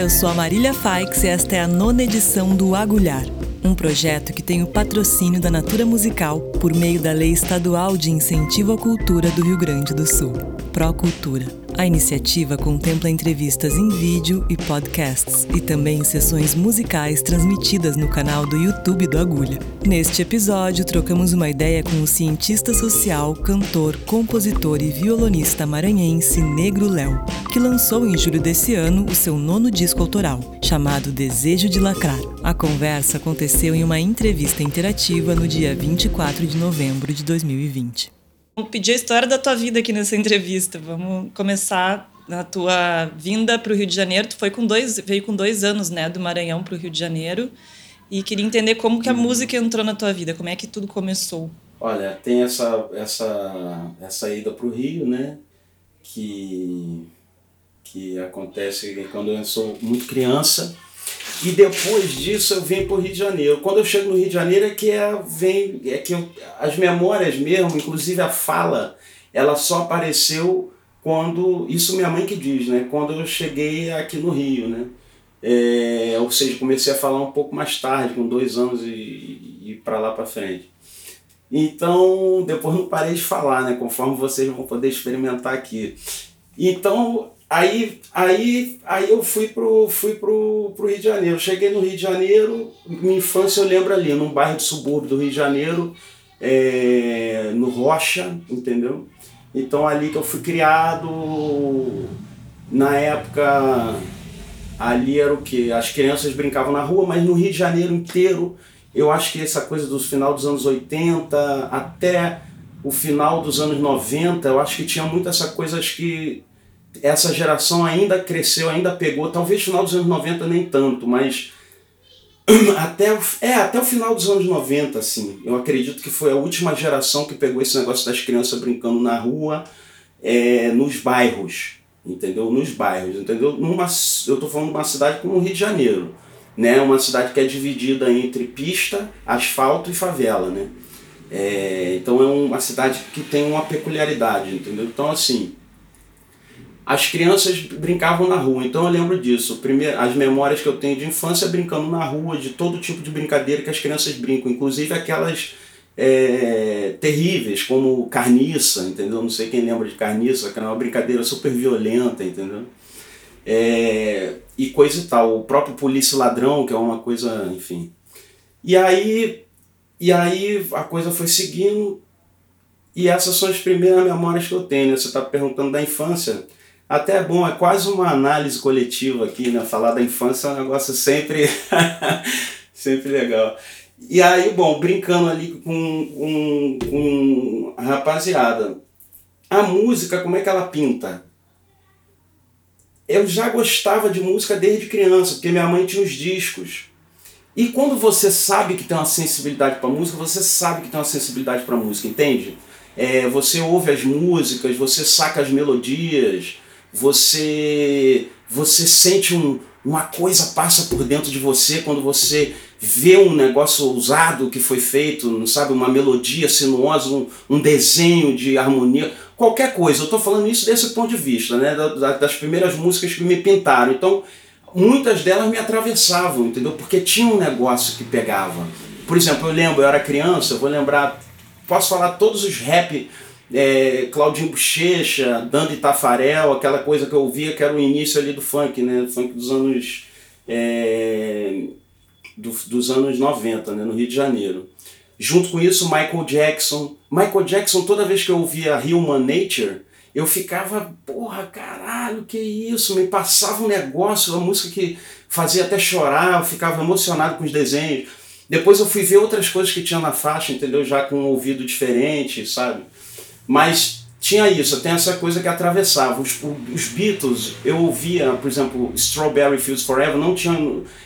eu sou a Marília Faix e esta é a nona edição do Agulhar, um projeto que tem o patrocínio da Natura Musical por meio da Lei Estadual de Incentivo à Cultura do Rio Grande do Sul, Procultura. A iniciativa contempla entrevistas em vídeo e podcasts, e também sessões musicais transmitidas no canal do YouTube do Agulha. Neste episódio, trocamos uma ideia com o cientista social, cantor, compositor e violonista maranhense Negro Léo, que lançou em julho desse ano o seu nono disco autoral, chamado Desejo de Lacrar. A conversa aconteceu em uma entrevista interativa no dia 24 de novembro de 2020. Vamos pedir a história da tua vida aqui nessa entrevista. Vamos começar na tua vinda para o Rio de Janeiro. Tu foi com dois, veio com dois anos, né, do Maranhão para o Rio de Janeiro. E queria entender como que a uhum. música entrou na tua vida, como é que tudo começou. Olha, tem essa essa essa ida para o Rio, né, que que acontece quando eu sou muito criança e depois disso eu venho para o Rio de Janeiro. Quando eu chego no Rio de Janeiro é que é, vem, é que eu, as memórias mesmo, inclusive a fala, ela só apareceu quando. Isso minha mãe que diz, né? Quando eu cheguei aqui no Rio, né? É, ou seja, comecei a falar um pouco mais tarde, com dois anos e, e para lá para frente. Então, depois não parei de falar, né? Conforme vocês vão poder experimentar aqui. Então, Aí, aí, aí eu fui pro, fui pro, pro Rio de Janeiro. Cheguei no Rio de Janeiro, minha infância eu lembro ali, num bairro de subúrbio do Rio de Janeiro, é, no Rocha, entendeu? Então ali que eu fui criado, na época ali era o que? As crianças brincavam na rua, mas no Rio de Janeiro inteiro, eu acho que essa coisa do final dos anos 80 até o final dos anos 90, eu acho que tinha muito essa coisa, que essa geração ainda cresceu, ainda pegou, talvez final dos anos 90 nem tanto, mas até o, é, até o final dos anos 90, assim, eu acredito que foi a última geração que pegou esse negócio das crianças brincando na rua, é, nos bairros, entendeu? Nos bairros, entendeu? Numa, eu estou falando de uma cidade como o Rio de Janeiro, né? Uma cidade que é dividida entre pista, asfalto e favela, né? É, então é uma cidade que tem uma peculiaridade, entendeu? Então assim, as crianças brincavam na rua, então eu lembro disso. Primeiro, as memórias que eu tenho de infância brincando na rua, de todo tipo de brincadeira que as crianças brincam, inclusive aquelas é, terríveis, como carniça, entendeu? Não sei quem lembra de carniça, que era uma brincadeira super violenta, entendeu? É, e coisa e tal. O próprio polícia ladrão, que é uma coisa, enfim. E aí, e aí a coisa foi seguindo, e essas são as primeiras memórias que eu tenho. Né? Você está perguntando da infância. Até é bom, é quase uma análise coletiva aqui, né? Falar da infância é um negócio sempre, sempre legal. E aí, bom, brincando ali com, com, com a rapaziada. A música, como é que ela pinta? Eu já gostava de música desde criança, porque minha mãe tinha os discos. E quando você sabe que tem uma sensibilidade para música, você sabe que tem uma sensibilidade para música, entende? É, você ouve as músicas, você saca as melodias, você você sente um, uma coisa passa por dentro de você quando você vê um negócio ousado que foi feito, não sabe, uma melodia sinuosa, um, um desenho de harmonia, qualquer coisa. Eu estou falando isso desse ponto de vista, né, da, das primeiras músicas que me pintaram. Então, muitas delas me atravessavam, entendeu? Porque tinha um negócio que pegava. Por exemplo, eu lembro, eu era criança, eu vou lembrar, posso falar todos os rap é, Claudinho Bochecha, Dando Tafarel, aquela coisa que eu ouvia que era o início ali do funk, né? funk dos anos. É, do, dos anos 90, né? no Rio de Janeiro. Junto com isso, Michael Jackson. Michael Jackson, toda vez que eu ouvia Human Nature, eu ficava, porra, caralho, que isso? Me passava um negócio, uma música que fazia até chorar, eu ficava emocionado com os desenhos. Depois eu fui ver outras coisas que tinha na faixa, entendeu? Já com um ouvido diferente, sabe? Mas tinha isso, tem essa coisa que atravessava. Os, os Beatles, eu ouvia, por exemplo, Strawberry Fields Forever, não tinha.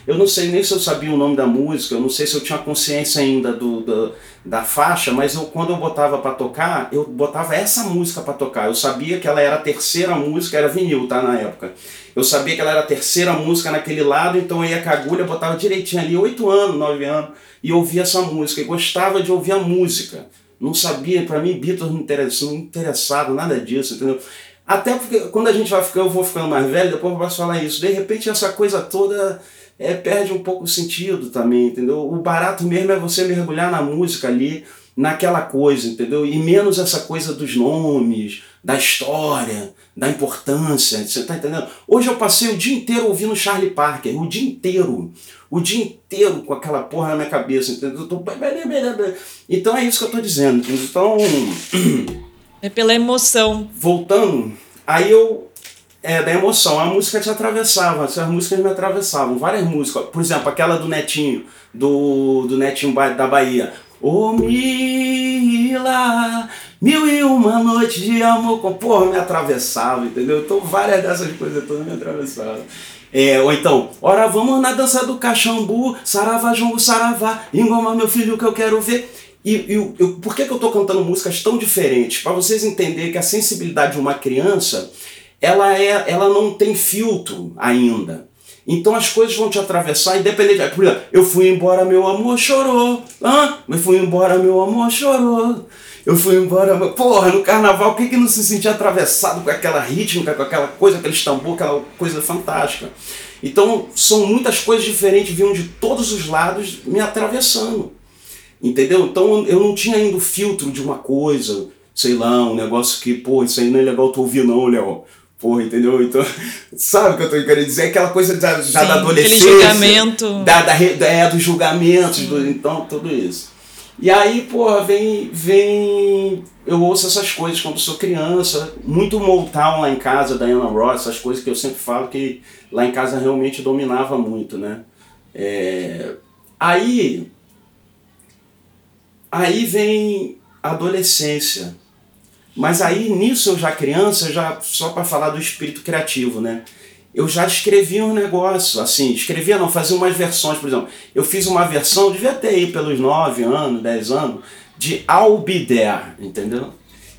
Eu não sei nem se eu sabia o nome da música, eu não sei se eu tinha consciência ainda do, do da faixa, mas eu, quando eu botava para tocar, eu botava essa música para tocar. Eu sabia que ela era a terceira música, era vinil, tá? Na época. Eu sabia que ela era a terceira música naquele lado, então eu ia com a agulha, botava direitinho ali, oito anos, nove anos, e ouvia essa música. E gostava de ouvir a música. Não sabia, para mim, Beatles não interessava, não interessava, nada disso, entendeu? Até porque quando a gente vai ficando, eu vou ficando mais velho, depois eu posso falar isso. De repente essa coisa toda é, perde um pouco o sentido também, entendeu? O barato mesmo é você mergulhar na música ali, naquela coisa, entendeu? E menos essa coisa dos nomes, da história, da importância, você tá entendendo? Hoje eu passei o dia inteiro ouvindo Charlie Parker, o dia inteiro, o dia inteiro com aquela porra na minha cabeça, entendeu? Então é isso que eu tô dizendo. Então. É pela emoção. Voltando, aí eu. É, da emoção. A música te atravessava, as músicas me atravessavam, várias músicas. Por exemplo, aquela do Netinho, do, do Netinho da Bahia. Ô oh, Mila, mil e uma noite de amor com. Porra, me atravessava, entendeu? Então várias dessas coisas todas me atravessavam. É, ou então, ora vamos na dança do cachambu, saravá, jongo, saravá, engoma meu filho que eu quero ver. E, e eu, por que, que eu estou cantando músicas tão diferentes? Para vocês entenderem que a sensibilidade de uma criança ela, é, ela não tem filtro ainda. Então as coisas vão te atravessar independente. Por exemplo, eu fui embora, meu amor chorou. Hã? Eu fui embora, meu amor chorou. Eu fui embora. Porra, no carnaval, quem que não se sentia atravessado com aquela rítmica, com aquela coisa, aquele tambor, aquela coisa fantástica? Então, são muitas coisas diferentes, vinham de todos os lados me atravessando. Entendeu? Então eu não tinha ainda o filtro de uma coisa, sei lá, um negócio que, pô, isso aí não é legal tu ouvir não, Léo. Porra, entendeu? Então, sabe o que eu tô querendo dizer? Aquela coisa da, Sim, da adolescência. Aquele julgamento. Da, da, é, dos julgamentos, do, então, tudo isso. E aí, porra, vem, vem. Eu ouço essas coisas quando sou criança, muito Motown lá em casa, da Anna Ross, essas coisas que eu sempre falo que lá em casa realmente dominava muito, né? É... Aí, Aí vem adolescência. Mas aí nisso eu já criança, já só para falar do espírito criativo, né? Eu já escrevia um negócio, assim, escrevia não, fazia umas versões, por exemplo. Eu fiz uma versão, devia ter aí pelos 9 anos, 10 anos, de I'll Be There, entendeu?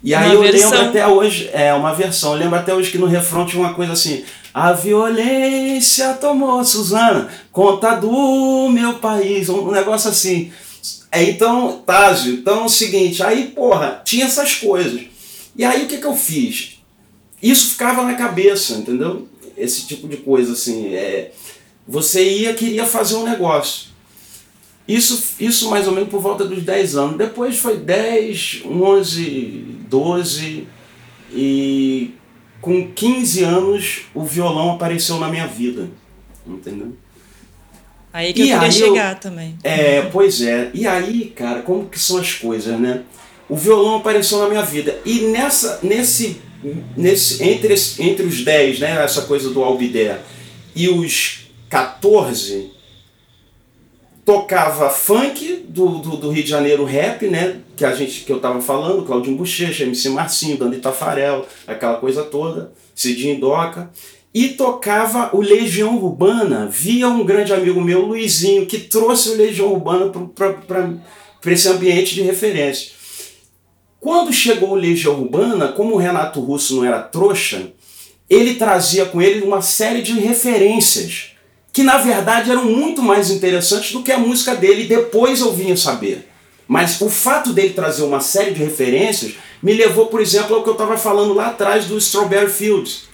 E aí uma eu versão. lembro até hoje, é uma versão, eu lembro até hoje que no refrão tinha uma coisa assim, a violência tomou Suzana, conta do meu país, um negócio assim. É, então, Tásio, então é o seguinte, aí, porra, tinha essas coisas. E aí o que, que eu fiz? Isso ficava na cabeça, entendeu? Esse tipo de coisa, assim. É, você ia, queria fazer um negócio. Isso, isso mais ou menos por volta dos 10 anos. Depois foi 10, 11, 12 e com 15 anos o violão apareceu na minha vida. Entendeu? Aí que e eu queria chegar eu, também. É, pois é. E aí, cara, como que são as coisas, né? O violão apareceu na minha vida. E nessa, nesse, nesse entre, entre os 10, né, essa coisa do Albidé, e os 14, tocava funk do, do, do, Rio de Janeiro rap, né? Que a gente que eu tava falando, Claudinho Bochecha, MC Marcinho, Dani Tafarel, aquela coisa toda, Cidinho Doca e tocava o Legião Urbana via um grande amigo meu, Luizinho, que trouxe o Legião Urbana para esse ambiente de referência. Quando chegou o Legião Urbana, como o Renato Russo não era trouxa, ele trazia com ele uma série de referências que na verdade eram muito mais interessantes do que a música dele, depois eu vinha saber. Mas o fato dele trazer uma série de referências me levou, por exemplo, ao que eu estava falando lá atrás do Strawberry Fields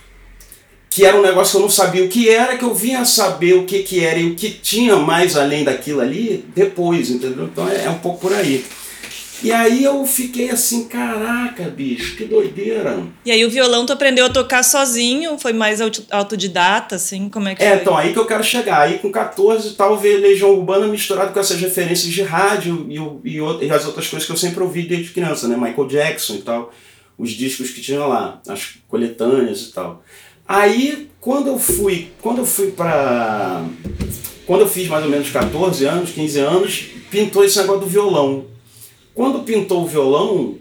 que era um negócio que eu não sabia o que era, que eu vinha saber o que, que era e o que tinha mais além daquilo ali depois, entendeu? Então é, é um pouco por aí. E aí eu fiquei assim, caraca, bicho, que doideira. E aí o violão tu aprendeu a tocar sozinho? Foi mais autodidata, assim? Como é que É, foi? então, aí que eu quero chegar. Aí com 14 tal, veio Legião Urbana misturado com essas referências de rádio e, e, e as outras coisas que eu sempre ouvi desde criança, né? Michael Jackson e tal. Os discos que tinham lá, as coletâneas e tal. Aí, quando eu fui, quando eu fui para quando eu fiz mais ou menos 14 anos, 15 anos, pintou esse negócio do violão. Quando pintou o violão,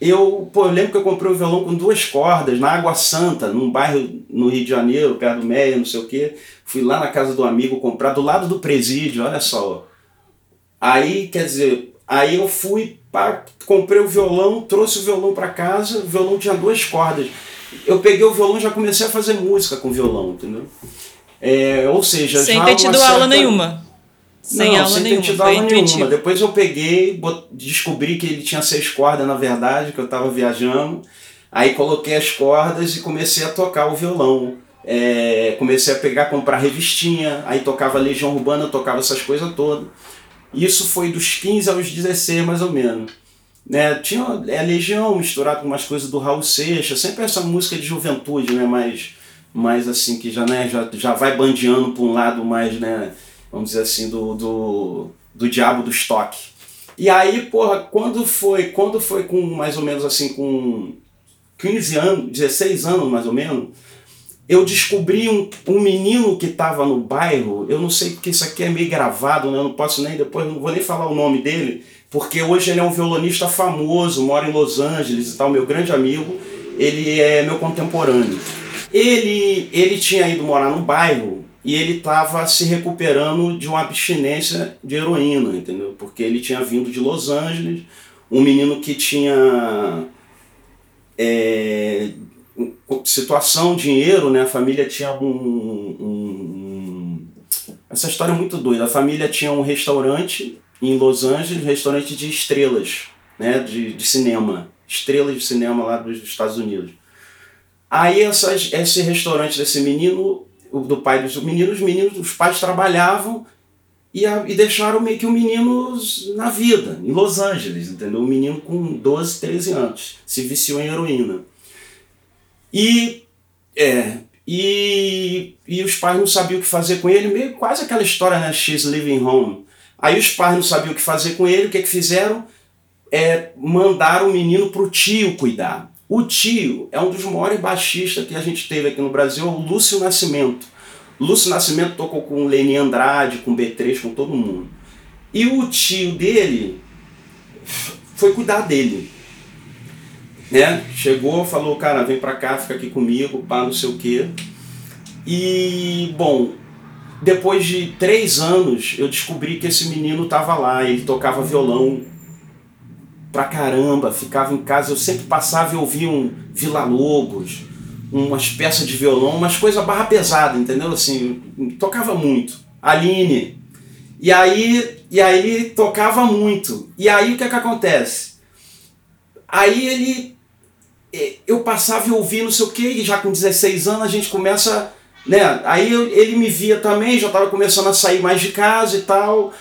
eu, pô, eu lembro que eu comprei o um violão com duas cordas na Água Santa, num bairro no Rio de Janeiro, perto do Meia, não sei o quê. Fui lá na casa do amigo comprar do lado do presídio, olha só. Aí, quer dizer, aí eu fui, pá, comprei o violão, trouxe o violão para casa, o violão tinha duas cordas eu peguei o violão e já comecei a fazer música com violão, entendeu? É, ou seja, sem ter tido certa... aula nenhuma. Sem não, aula sem nenhuma. aula nenhuma. Depois eu peguei, descobri que ele tinha seis cordas, na verdade, que eu estava viajando. Aí coloquei as cordas e comecei a tocar o violão. É, comecei a pegar, comprar revistinha, aí tocava Legião Urbana, tocava essas coisas todas. Isso foi dos 15 aos 16 mais ou menos. Né? Tinha é, Legião misturado com umas coisas do Raul Seixas, sempre essa música de juventude, né? mais, mais assim, que já, né? já, já vai bandeando para um lado mais, né? Vamos dizer assim, do, do, do diabo do estoque. E aí, porra, quando foi, quando foi com mais ou menos assim, com 15 anos, 16 anos mais ou menos, eu descobri um, um menino que estava no bairro, eu não sei porque isso aqui é meio gravado, né? eu não posso nem depois, não vou nem falar o nome dele, porque hoje ele é um violonista famoso, mora em Los Angeles e tal, meu grande amigo, ele é meu contemporâneo. Ele, ele tinha ido morar no bairro e ele estava se recuperando de uma abstinência de heroína, entendeu? Porque ele tinha vindo de Los Angeles, um menino que tinha é, situação, dinheiro, né? A família tinha um, um, um, Essa história é muito doida. A família tinha um restaurante em Los Angeles, um restaurante de estrelas, né? De, de cinema. Estrelas de cinema lá dos Estados Unidos. Aí essas, esse restaurante desse menino do pai dos meninos, os meninos, os pais trabalhavam e, a, e deixaram meio que o menino na vida, em Los Angeles, entendeu? Um menino com 12, 13 anos, se viciou em heroína. E, é, e, e os pais não sabiam o que fazer com ele, meio quase aquela história, né? She's living home. Aí os pais não sabiam o que fazer com ele, o que, é que fizeram? É, mandaram o menino para o tio cuidar. O tio é um dos maiores baixistas que a gente teve aqui no Brasil, é o Lúcio Nascimento. Lúcio Nascimento tocou com o Leni Andrade, com o B3, com todo mundo. E o tio dele foi cuidar dele. Né? Chegou, falou, cara, vem pra cá, fica aqui comigo, pá, não sei o quê. E, bom, depois de três anos, eu descobri que esse menino tava lá, ele tocava violão pra caramba, ficava em casa, eu sempre passava e ouvia um Vila Lobos, umas peças de violão, umas coisas barra pesada, entendeu? Assim, tocava muito. Aline. E aí, e aí tocava muito. E aí o que é que acontece? Aí ele eu passava e ouvia não sei o que, e já com 16 anos a gente começa, né? Aí ele me via também, já estava começando a sair mais de casa e tal.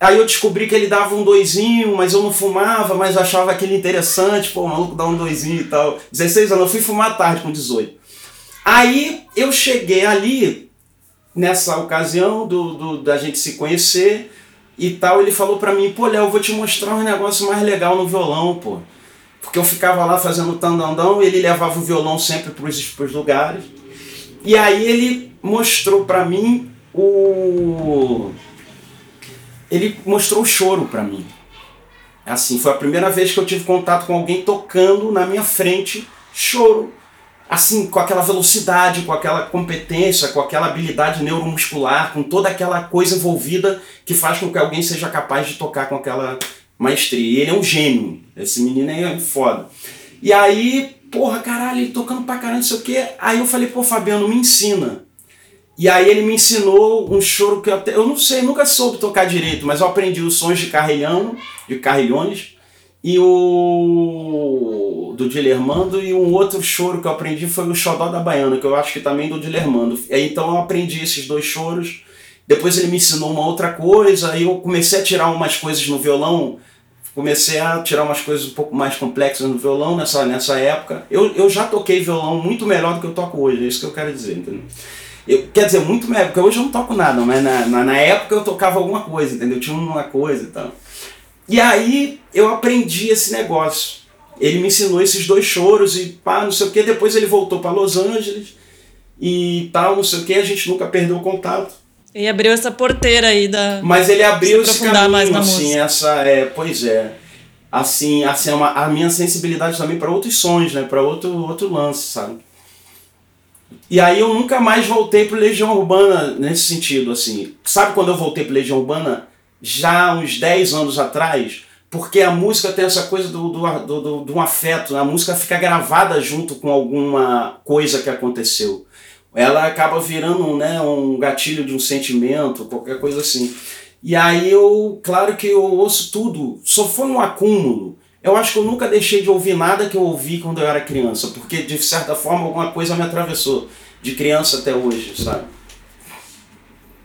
Aí eu descobri que ele dava um doisinho, mas eu não fumava, mas achava aquele interessante, pô, o maluco dá um doisinho e tal. 16 anos, eu fui fumar tarde com 18. Aí eu cheguei ali, nessa ocasião do, do da gente se conhecer e tal, ele falou pra mim, pô, Léo, eu vou te mostrar um negócio mais legal no violão, pô. Porque eu ficava lá fazendo tandandão, ele levava o violão sempre pros, pros lugares. E aí ele mostrou pra mim o ele mostrou o choro para mim. Assim, foi a primeira vez que eu tive contato com alguém tocando na minha frente choro. Assim, com aquela velocidade, com aquela competência, com aquela habilidade neuromuscular, com toda aquela coisa envolvida que faz com que alguém seja capaz de tocar com aquela maestria. Ele é um gênio. Esse menino é foda. E aí, porra, caralho, ele tocando pra caralho, não sei o quê. Aí eu falei, pô, Fabiano, me ensina. E aí ele me ensinou um choro que eu até, eu não sei, nunca soube tocar direito, mas eu aprendi os sons de carrilhão, de carrilhões, e o do Dilermando, e um outro choro que eu aprendi foi o Xodó da Baiana, que eu acho que também do Dilermando. Então eu aprendi esses dois choros, depois ele me ensinou uma outra coisa, aí eu comecei a tirar umas coisas no violão, comecei a tirar umas coisas um pouco mais complexas no violão nessa, nessa época. Eu, eu já toquei violão muito melhor do que eu toco hoje, é isso que eu quero dizer, entendeu? Eu, quer dizer, muito melhor, porque hoje eu não toco nada, mas na, na, na, época eu tocava alguma coisa, entendeu? Eu tinha uma coisa e tal. E aí eu aprendi esse negócio. Ele me ensinou esses dois choros e pá, não sei o que. Depois ele voltou para Los Angeles e tal, não sei o que. A gente nunca perdeu o contato. E abriu essa porteira aí da. Mas ele abriu esse caminho, mais na assim, música. essa é, pois é. Assim, assim, é uma, a minha sensibilidade também para outros sons, né? Para outro, outro lance, sabe? E aí eu nunca mais voltei para Legião Urbana nesse sentido, assim. Sabe quando eu voltei para Legião Urbana? Já uns 10 anos atrás, porque a música tem essa coisa do, do, do, do, do afeto, a música fica gravada junto com alguma coisa que aconteceu. Ela acaba virando né, um gatilho de um sentimento, qualquer coisa assim. E aí eu, claro que eu ouço tudo, só foi um acúmulo eu acho que eu nunca deixei de ouvir nada que eu ouvi quando eu era criança, porque de certa forma alguma coisa me atravessou, de criança até hoje, sabe?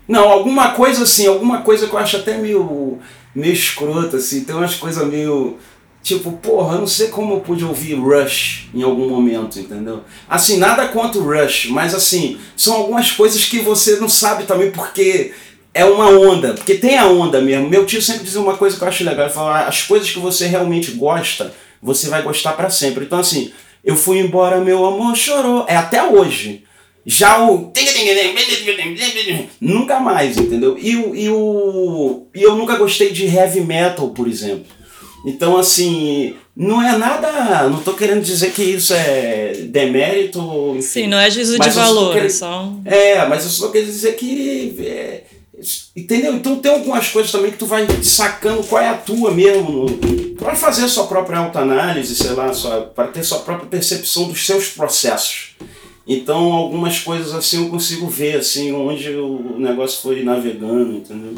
Não, alguma coisa assim, alguma coisa que eu acho até meio, meio escrota, assim, tem umas coisas meio. Tipo, porra, eu não sei como eu pude ouvir Rush em algum momento, entendeu? Assim, nada contra o Rush, mas assim, são algumas coisas que você não sabe também porque é uma onda, porque tem a onda mesmo. Meu tio sempre dizia uma coisa que eu acho legal, ele falava, as coisas que você realmente gosta, você vai gostar para sempre. Então assim, eu fui embora, meu amor chorou, é até hoje. Já o. Nunca mais, entendeu? E, o, e, o, e eu nunca gostei de heavy metal, por exemplo. Então, assim, não é nada. Não estou querendo dizer que isso é demérito. Enfim, Sim, não é juízo de valor, querendo, é só. É, mas eu só quero dizer que. É, entendeu? Então tem algumas coisas também que tu vai sacando qual é a tua mesmo. Para fazer sua própria autoanálise, sei lá, para ter sua própria percepção dos seus processos. Então algumas coisas assim eu consigo ver assim onde o negócio foi navegando, entendeu?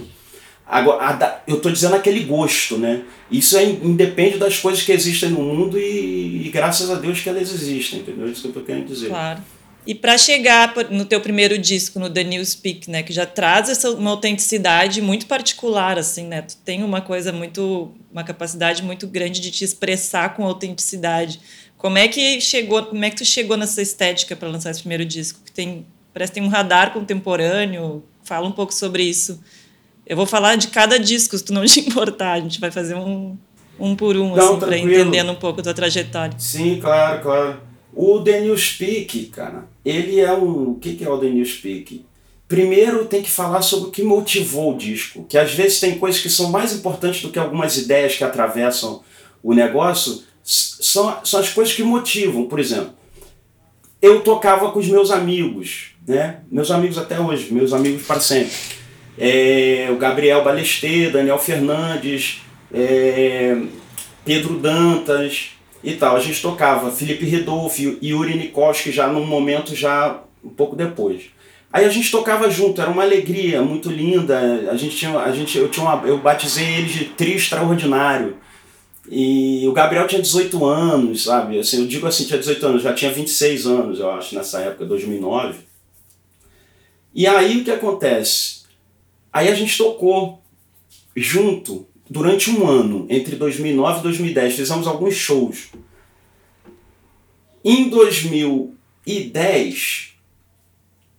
Agora, eu estou dizendo aquele gosto, né? Isso é, independe das coisas que existem no mundo e, e graças a Deus que elas existem, entendeu? É isso que eu estou querendo dizer. Claro. E para chegar no teu primeiro disco, no The New Speak, né, que já traz essa uma autenticidade muito particular, assim, né? Tu tem uma coisa muito, uma capacidade muito grande de te expressar com autenticidade. Como é que chegou, como é que tu chegou nessa estética para lançar esse primeiro disco? Que tem, parece que tem um radar contemporâneo. Fala um pouco sobre isso. Eu vou falar de cada disco, se tu não te importar. A gente vai fazer um, um por um, não, assim, para entendendo um pouco a tua trajetória. Sim, claro, claro. O New Speak, cara, ele é um. O que, é o New Speak? Primeiro tem que falar sobre o que motivou o disco, que às vezes tem coisas que são mais importantes do que algumas ideias que atravessam o negócio, são, são as coisas que motivam. Por exemplo, eu tocava com os meus amigos, né? Meus amigos até hoje, meus amigos para sempre. É, o Gabriel Balestê, Daniel Fernandes, é, Pedro Dantas e tal. A gente tocava Felipe Redolfo e Yuri Nikoski já num momento já um pouco depois. Aí a gente tocava junto, era uma alegria muito linda. A gente tinha, a gente, eu, tinha uma, eu batizei eles de Tri Extraordinário. E o Gabriel tinha 18 anos, sabe? Assim, eu digo assim, tinha 18 anos, já tinha 26 anos, eu acho, nessa época, 2009. E aí o que acontece? Aí a gente tocou junto durante um ano, entre 2009 e 2010, fizemos alguns shows. Em 2010,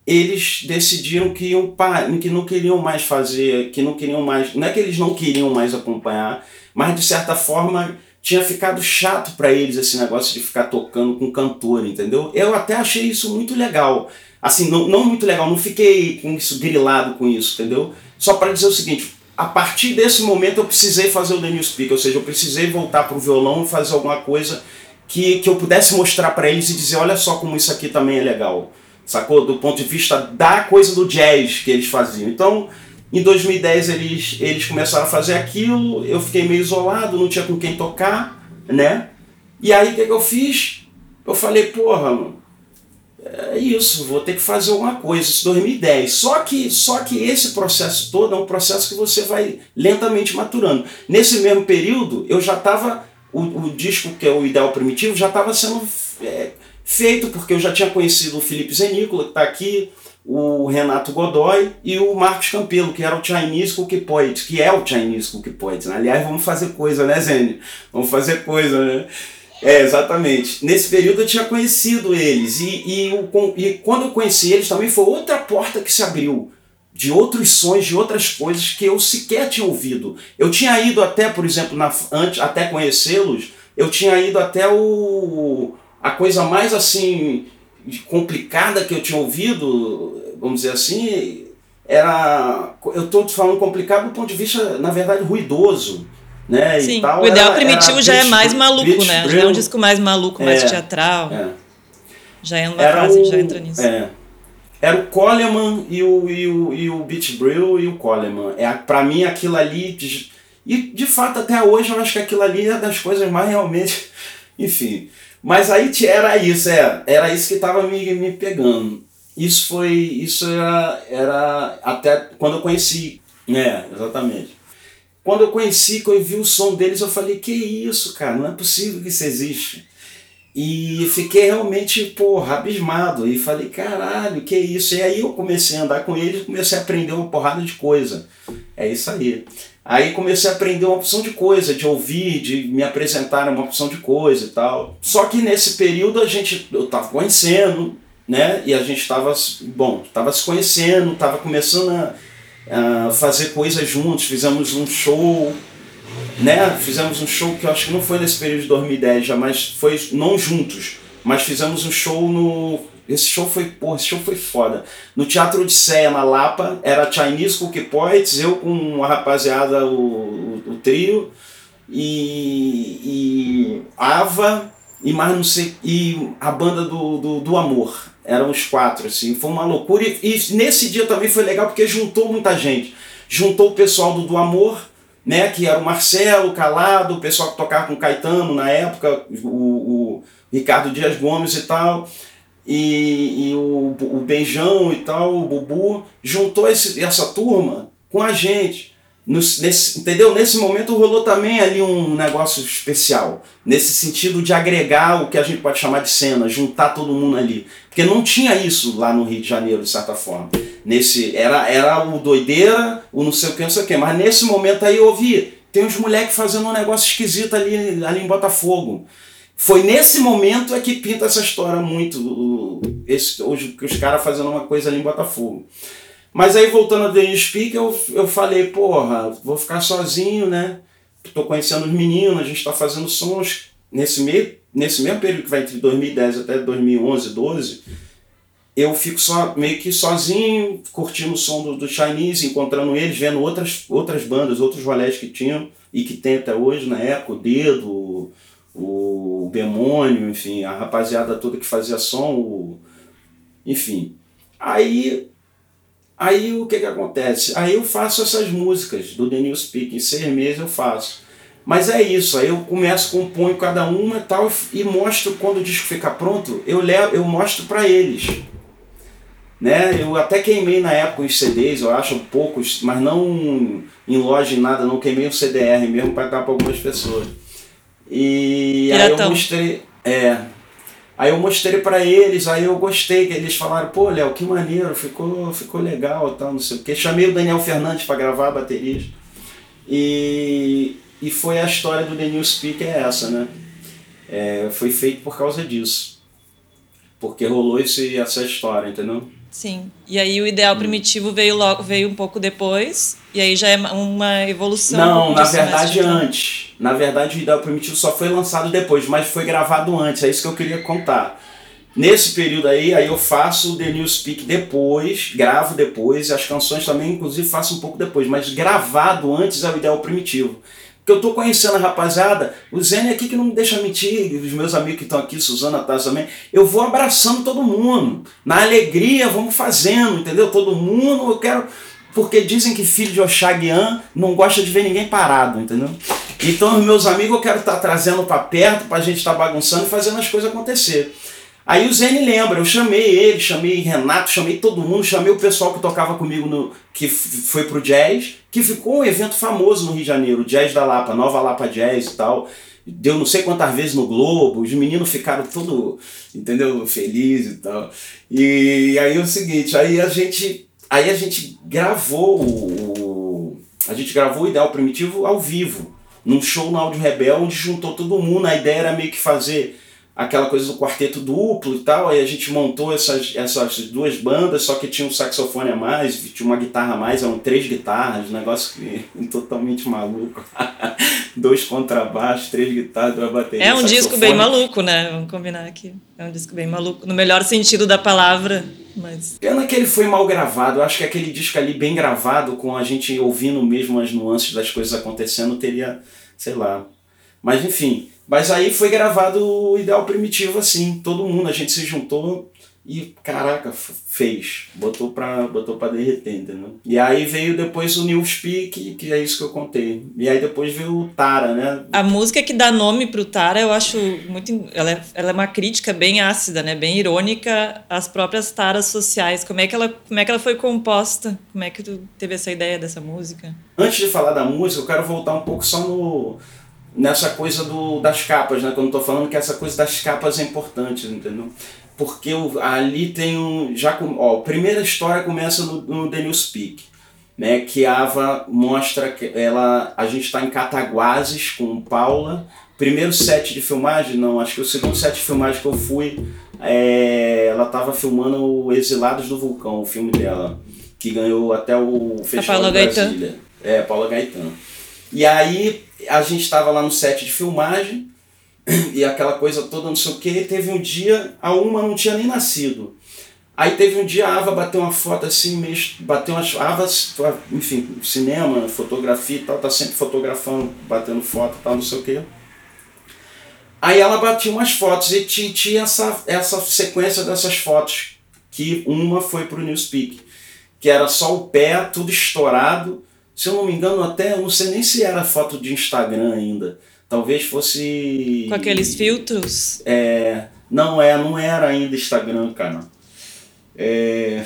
eles decidiram que iam que não queriam mais fazer, que não queriam mais, não é que eles não queriam mais acompanhar, mas de certa forma tinha ficado chato para eles esse negócio de ficar tocando com cantor, entendeu? Eu até achei isso muito legal. Assim, não, não muito legal, não fiquei com isso grilado com isso, entendeu? Só para dizer o seguinte, a partir desse momento eu precisei fazer o New Speak, ou seja, eu precisei voltar para o violão e fazer alguma coisa que, que eu pudesse mostrar para eles e dizer, olha só como isso aqui também é legal sacou? Do ponto de vista da coisa do jazz que eles faziam. Então, em 2010 eles, eles começaram a fazer aquilo, eu fiquei meio isolado, não tinha com quem tocar, né? E aí o que, que eu fiz? Eu falei, porra, mano, é isso, vou ter que fazer alguma coisa, isso 2010. Só que, só que esse processo todo é um processo que você vai lentamente maturando. Nesse mesmo período, eu já estava, o, o disco que é o Ideal Primitivo já estava sendo é, feito porque eu já tinha conhecido o Felipe Zenícola, que está aqui, o Renato Godoy e o Marcos Campelo, que era o Chinese Cookie Poet, que é o Chinese Cookie Poet. Né? Aliás, vamos fazer coisa, né, Zene? Vamos fazer coisa, né? É, exatamente. Nesse período eu tinha conhecido eles e, e, o, e quando eu conheci eles também foi outra porta que se abriu de outros sons, de outras coisas que eu sequer tinha ouvido. Eu tinha ido até, por exemplo, na, antes, até conhecê-los, eu tinha ido até o a coisa mais assim complicada que eu tinha ouvido, vamos dizer assim, era. Eu estou falando complicado do ponto de vista, na verdade, ruidoso. Né, Sim, tal, o ideal era, primitivo era já é mais maluco, né? Já é um disco mais maluco, mais é, teatral. É. Já é uma era o, já entra nisso. É. Era o Coleman e o, e o, e o Beach Brill e o Coleman. É, pra mim aquilo ali. E de fato até hoje eu acho que aquilo ali é das coisas mais realmente. Enfim. Mas aí era isso, é, era isso que estava me, me pegando. Isso foi, isso era, era até quando eu conheci, é, exatamente. Quando eu conheci, quando eu vi o som deles, eu falei, que isso, cara, não é possível que isso existe. E fiquei realmente, porra, abismado. E falei, caralho, que isso? E aí eu comecei a andar com eles comecei a aprender uma porrada de coisa. É isso aí. Aí comecei a aprender uma opção de coisa, de ouvir, de me apresentar uma opção de coisa e tal. Só que nesse período a gente, eu tava conhecendo, né? E a gente estava, bom, tava se conhecendo, tava começando a, a fazer coisas juntos, fizemos um show, né? Fizemos um show que eu acho que não foi nesse período de 2010 já, mas foi não juntos, mas fizemos um show no esse show foi, porra, esse show foi foda. No Teatro Odisseia, na Lapa, era Chinese Cookie Poets, eu com a rapaziada, o, o, o trio, e, e Ava, e mais não sei, e a banda do, do, do Amor. Eram os quatro, assim, foi uma loucura. E, e, nesse dia também foi legal porque juntou muita gente. Juntou o pessoal do, do Amor, né, que era o Marcelo Calado, o pessoal que tocava com Caetano na época, o, o Ricardo Dias Gomes e tal, e, e o, o e tal, o Bubu, juntou esse, essa turma com a gente. Nesse, entendeu? Nesse momento rolou também ali um negócio especial, nesse sentido de agregar o que a gente pode chamar de cena, juntar todo mundo ali. Porque não tinha isso lá no Rio de Janeiro, de certa forma nesse era era o doideira, o não sei o que, não sei o que, mas nesse momento aí eu ouvi, tem uns moleques fazendo um negócio esquisito ali, ali em Botafogo. Foi nesse momento é que pinta essa história muito, esse, hoje os caras fazendo uma coisa ali em Botafogo. Mas aí voltando a The Speak, eu, eu falei, porra, vou ficar sozinho, né? Tô conhecendo os meninos, a gente tá fazendo sons nesse meio, nesse mesmo período que vai entre 2010 até 2011, 12 eu fico só meio que sozinho, curtindo o som do, do Chinese, encontrando eles, vendo outras, outras bandas, outros rolés que tinham e que tem até hoje, na época, o Dedo, o, o Bemônio, enfim, a rapaziada toda que fazia som, o, enfim. Aí, aí o que que acontece? Aí eu faço essas músicas do The New Speak, em seis meses eu faço. Mas é isso, aí eu começo, componho cada uma e tal, e mostro quando o disco fica pronto, eu, levo, eu mostro para eles. Né? Eu até queimei na época os CDs, eu acho poucos, mas não em loja e nada, não queimei o CDR mesmo para dar para algumas pessoas. E aí eu mostrei, é, aí eu mostrei para eles, aí eu gostei que eles falaram, pô, Léo, que maneiro, ficou, ficou legal, tal, não sei o que. Chamei o Daniel Fernandes para gravar a bateria. E, e foi a história do The New Speak é essa, né? É, foi feito por causa disso. Porque rolou esse, essa história, entendeu? Sim. E aí o ideal hum. primitivo veio logo, veio um pouco depois, e aí já é uma evolução. Não, um na verdade antes. Na verdade o ideal primitivo só foi lançado depois, mas foi gravado antes, é isso que eu queria contar. Nesse período aí, aí eu faço o The New Speak depois, gravo depois, as canções também, inclusive, faço um pouco depois, mas gravado antes é o ideal primitivo que eu tô conhecendo a rapaziada, o Zene aqui que não me deixa mentir, os meus amigos que estão aqui, Suzana, Taz também, eu vou abraçando todo mundo. Na alegria, vamos fazendo, entendeu? Todo mundo, eu quero. Porque dizem que filho de Oxaguian não gosta de ver ninguém parado, entendeu? Então, meus amigos eu quero estar tá trazendo para perto, para a gente estar tá bagunçando e fazendo as coisas acontecer. Aí o Zene lembra, eu chamei ele, chamei Renato, chamei todo mundo, chamei o pessoal que tocava comigo no que foi pro jazz, que ficou um evento famoso no Rio de Janeiro, o Jazz da Lapa, Nova Lapa Jazz e tal. Deu não sei quantas vezes no Globo, os meninos ficaram todo, entendeu, felizes e tal. E aí é o seguinte, aí a gente, aí a gente gravou o, a gente gravou o Ideal Primitivo ao vivo, num show no Áudio Rebel, onde juntou todo mundo, a ideia era meio que fazer aquela coisa do quarteto duplo e tal, aí a gente montou essas, essas duas bandas, só que tinha um saxofone a mais, tinha uma guitarra a mais, eram três guitarras, um negócio que, totalmente maluco. Dois contrabaixos, três guitarras, duas baterias. É um saxofone. disco bem maluco, né? Vamos combinar aqui. É um disco bem maluco, no melhor sentido da palavra. Mas... Pena que ele foi mal gravado. Eu acho que aquele disco ali, bem gravado, com a gente ouvindo mesmo as nuances das coisas acontecendo, teria, sei lá. Mas enfim, mas aí foi gravado o Ideal Primitivo assim, todo mundo, a gente se juntou E, caraca, fez. Botou pra, botou pra derreter, entendeu? E aí veio depois o Newspeak, que é isso que eu contei. E aí depois veio o Tara, né? A música que dá nome pro Tara, eu acho muito... Ela é, ela é uma crítica bem ácida, né? Bem irônica às próprias taras sociais. Como é, que ela, como é que ela foi composta? Como é que tu teve essa ideia dessa música? Antes de falar da música, eu quero voltar um pouco só no nessa coisa do, das capas, né? Quando eu tô falando que essa coisa das capas é importante, entendeu? porque ali tem um. Já, ó, a primeira história começa no, no The Newspeak, né, que a Ava mostra que ela, a gente está em Cataguases com Paula. Primeiro set de filmagem, não, acho que o segundo set de filmagem que eu fui, é, ela estava filmando o Exilados do Vulcão, o filme dela, que ganhou até o Festival de Brasília. Gaetan. É, Paula Gaetano. E aí a gente estava lá no set de filmagem, e aquela coisa toda, não sei o que. Teve um dia, a uma não tinha nem nascido. Aí teve um dia a Ava bateu uma foto assim, meio, bateu umas. Ava, enfim, cinema, fotografia e tal, tá sempre fotografando, batendo foto e tal, não sei o que. Aí ela batia umas fotos e tinha essa, essa sequência dessas fotos, que uma foi pro Newspeak, que era só o pé, tudo estourado. Se eu não me engano, até, eu não sei nem se era foto de Instagram ainda Talvez fosse. Com aqueles filtros? É. Não é, não era ainda Instagram, cara. É.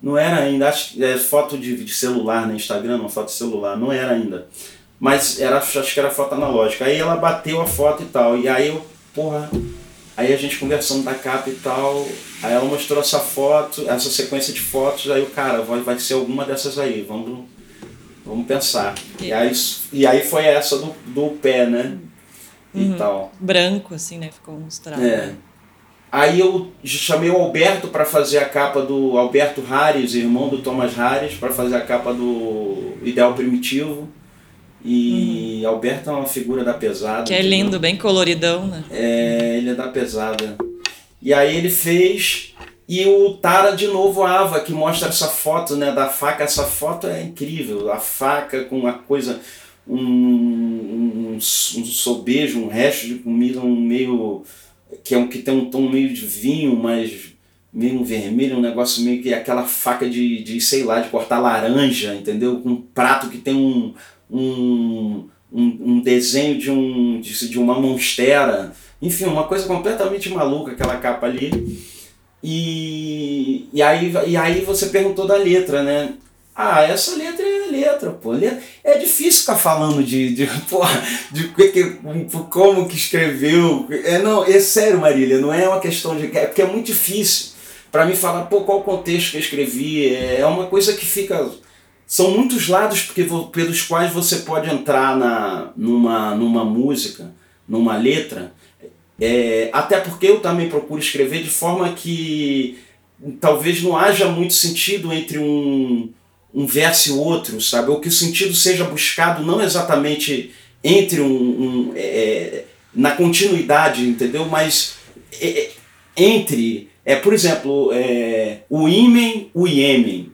Não era ainda, acho é foto de, de celular, né? Instagram, não, foto de celular, não era ainda. Mas era, acho que era foto analógica. Aí ela bateu a foto e tal. E aí eu, porra. Aí a gente conversando da capa e tal. Aí ela mostrou essa foto, essa sequência de fotos. Aí o cara, vai, vai ser alguma dessas aí. Vamos Vamos pensar. E aí, e aí foi essa do, do pé, né? Uhum. E tal. Branco, assim, né? Ficou mostrado. É. Aí eu chamei o Alberto para fazer a capa do Alberto Harris, irmão do Thomas Harris, para fazer a capa do Ideal Primitivo. E uhum. Alberto é uma figura da pesada. Que é lindo, bem coloridão, né? É, ele é da pesada. E aí ele fez e o Tara de novo Ava, que mostra essa foto né, da faca. Essa foto é incrível. A faca com uma coisa, um, um, um sobejo, um resto de comida, um meio. que, é um, que tem um tom meio de vinho, mas meio um vermelho, um negócio meio que aquela faca de, de sei lá, de cortar laranja, entendeu? Com um prato que tem um, um, um, um desenho de, um, de, de uma monstera. Enfim, uma coisa completamente maluca aquela capa ali. E, e, aí, e aí você perguntou da letra, né? Ah, essa letra é letra, pô. É difícil ficar falando de, de, porra, de que, como que escreveu. É, não, é sério, Marília, não é uma questão de. É porque é muito difícil para mim falar, pô, qual contexto que eu escrevi. É, é uma coisa que fica. São muitos lados porque, pelos quais você pode entrar na, numa, numa música, numa letra é, até porque eu também procuro escrever de forma que talvez não haja muito sentido entre um, um verso e outro, sabe? Ou que o sentido seja buscado não exatamente entre um. um é, é na continuidade, entendeu? Mas é, é, entre. É, por exemplo, é, o Imen, o Iêmen.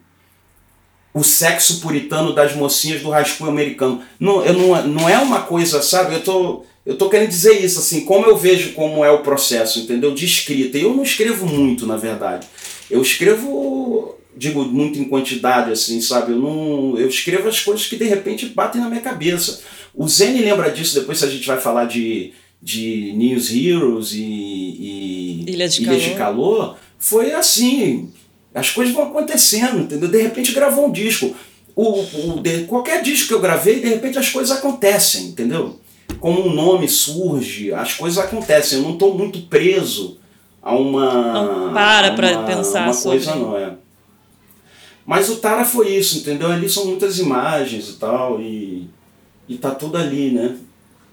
O sexo puritano das mocinhas do rascunho americano. Não, eu não, não é uma coisa, sabe? Eu tô eu tô querendo dizer isso, assim, como eu vejo como é o processo, entendeu? De escrita. Eu não escrevo muito, na verdade. Eu escrevo, digo, muito em quantidade, assim, sabe? Eu, não, eu escrevo as coisas que de repente batem na minha cabeça. O Zen lembra disso, depois a gente vai falar de, de News Heroes e, e Ilha, de, Ilha calor. de Calor. Foi assim, as coisas vão acontecendo, entendeu? De repente gravou um disco. O, o, de, qualquer disco que eu gravei, de repente as coisas acontecem, entendeu? como um nome surge, as coisas acontecem. Eu não estou muito preso a uma. Não para para pensar uma sobre. coisa, não é. Mas o Tara foi isso, entendeu? Ali são muitas imagens e tal, e, e tá tudo ali, né?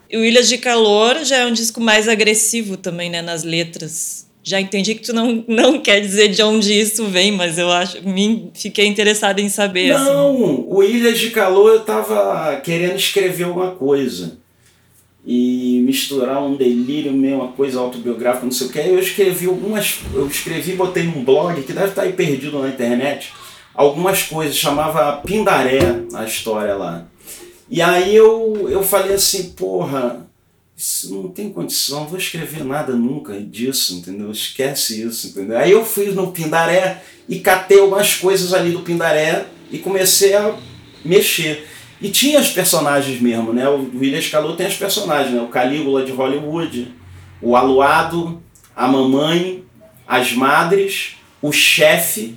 E o Ilhas de Calor já é um disco mais agressivo também, né, nas letras. Já entendi que tu não, não quer dizer de onde isso vem, mas eu acho, me fiquei interessada em saber. Assim. Não, assim. o Ilhas de Calor eu tava querendo escrever alguma coisa e misturar um delírio meio uma coisa autobiográfica, não sei o que. Eu escrevi algumas, eu escrevi, botei num blog que deve estar aí perdido na internet, algumas coisas, chamava Pindaré a história lá. E aí eu, eu falei assim, porra, isso não tem condição, não vou escrever nada nunca disso, entendeu? Esquece isso, entendeu? Aí eu fui no Pindaré e catei algumas coisas ali do Pindaré e comecei a mexer. E tinha os personagens mesmo, né? O William Scalou tem os personagens, né? O Calígula de Hollywood, o Aluado, a mamãe, as madres, o chefe,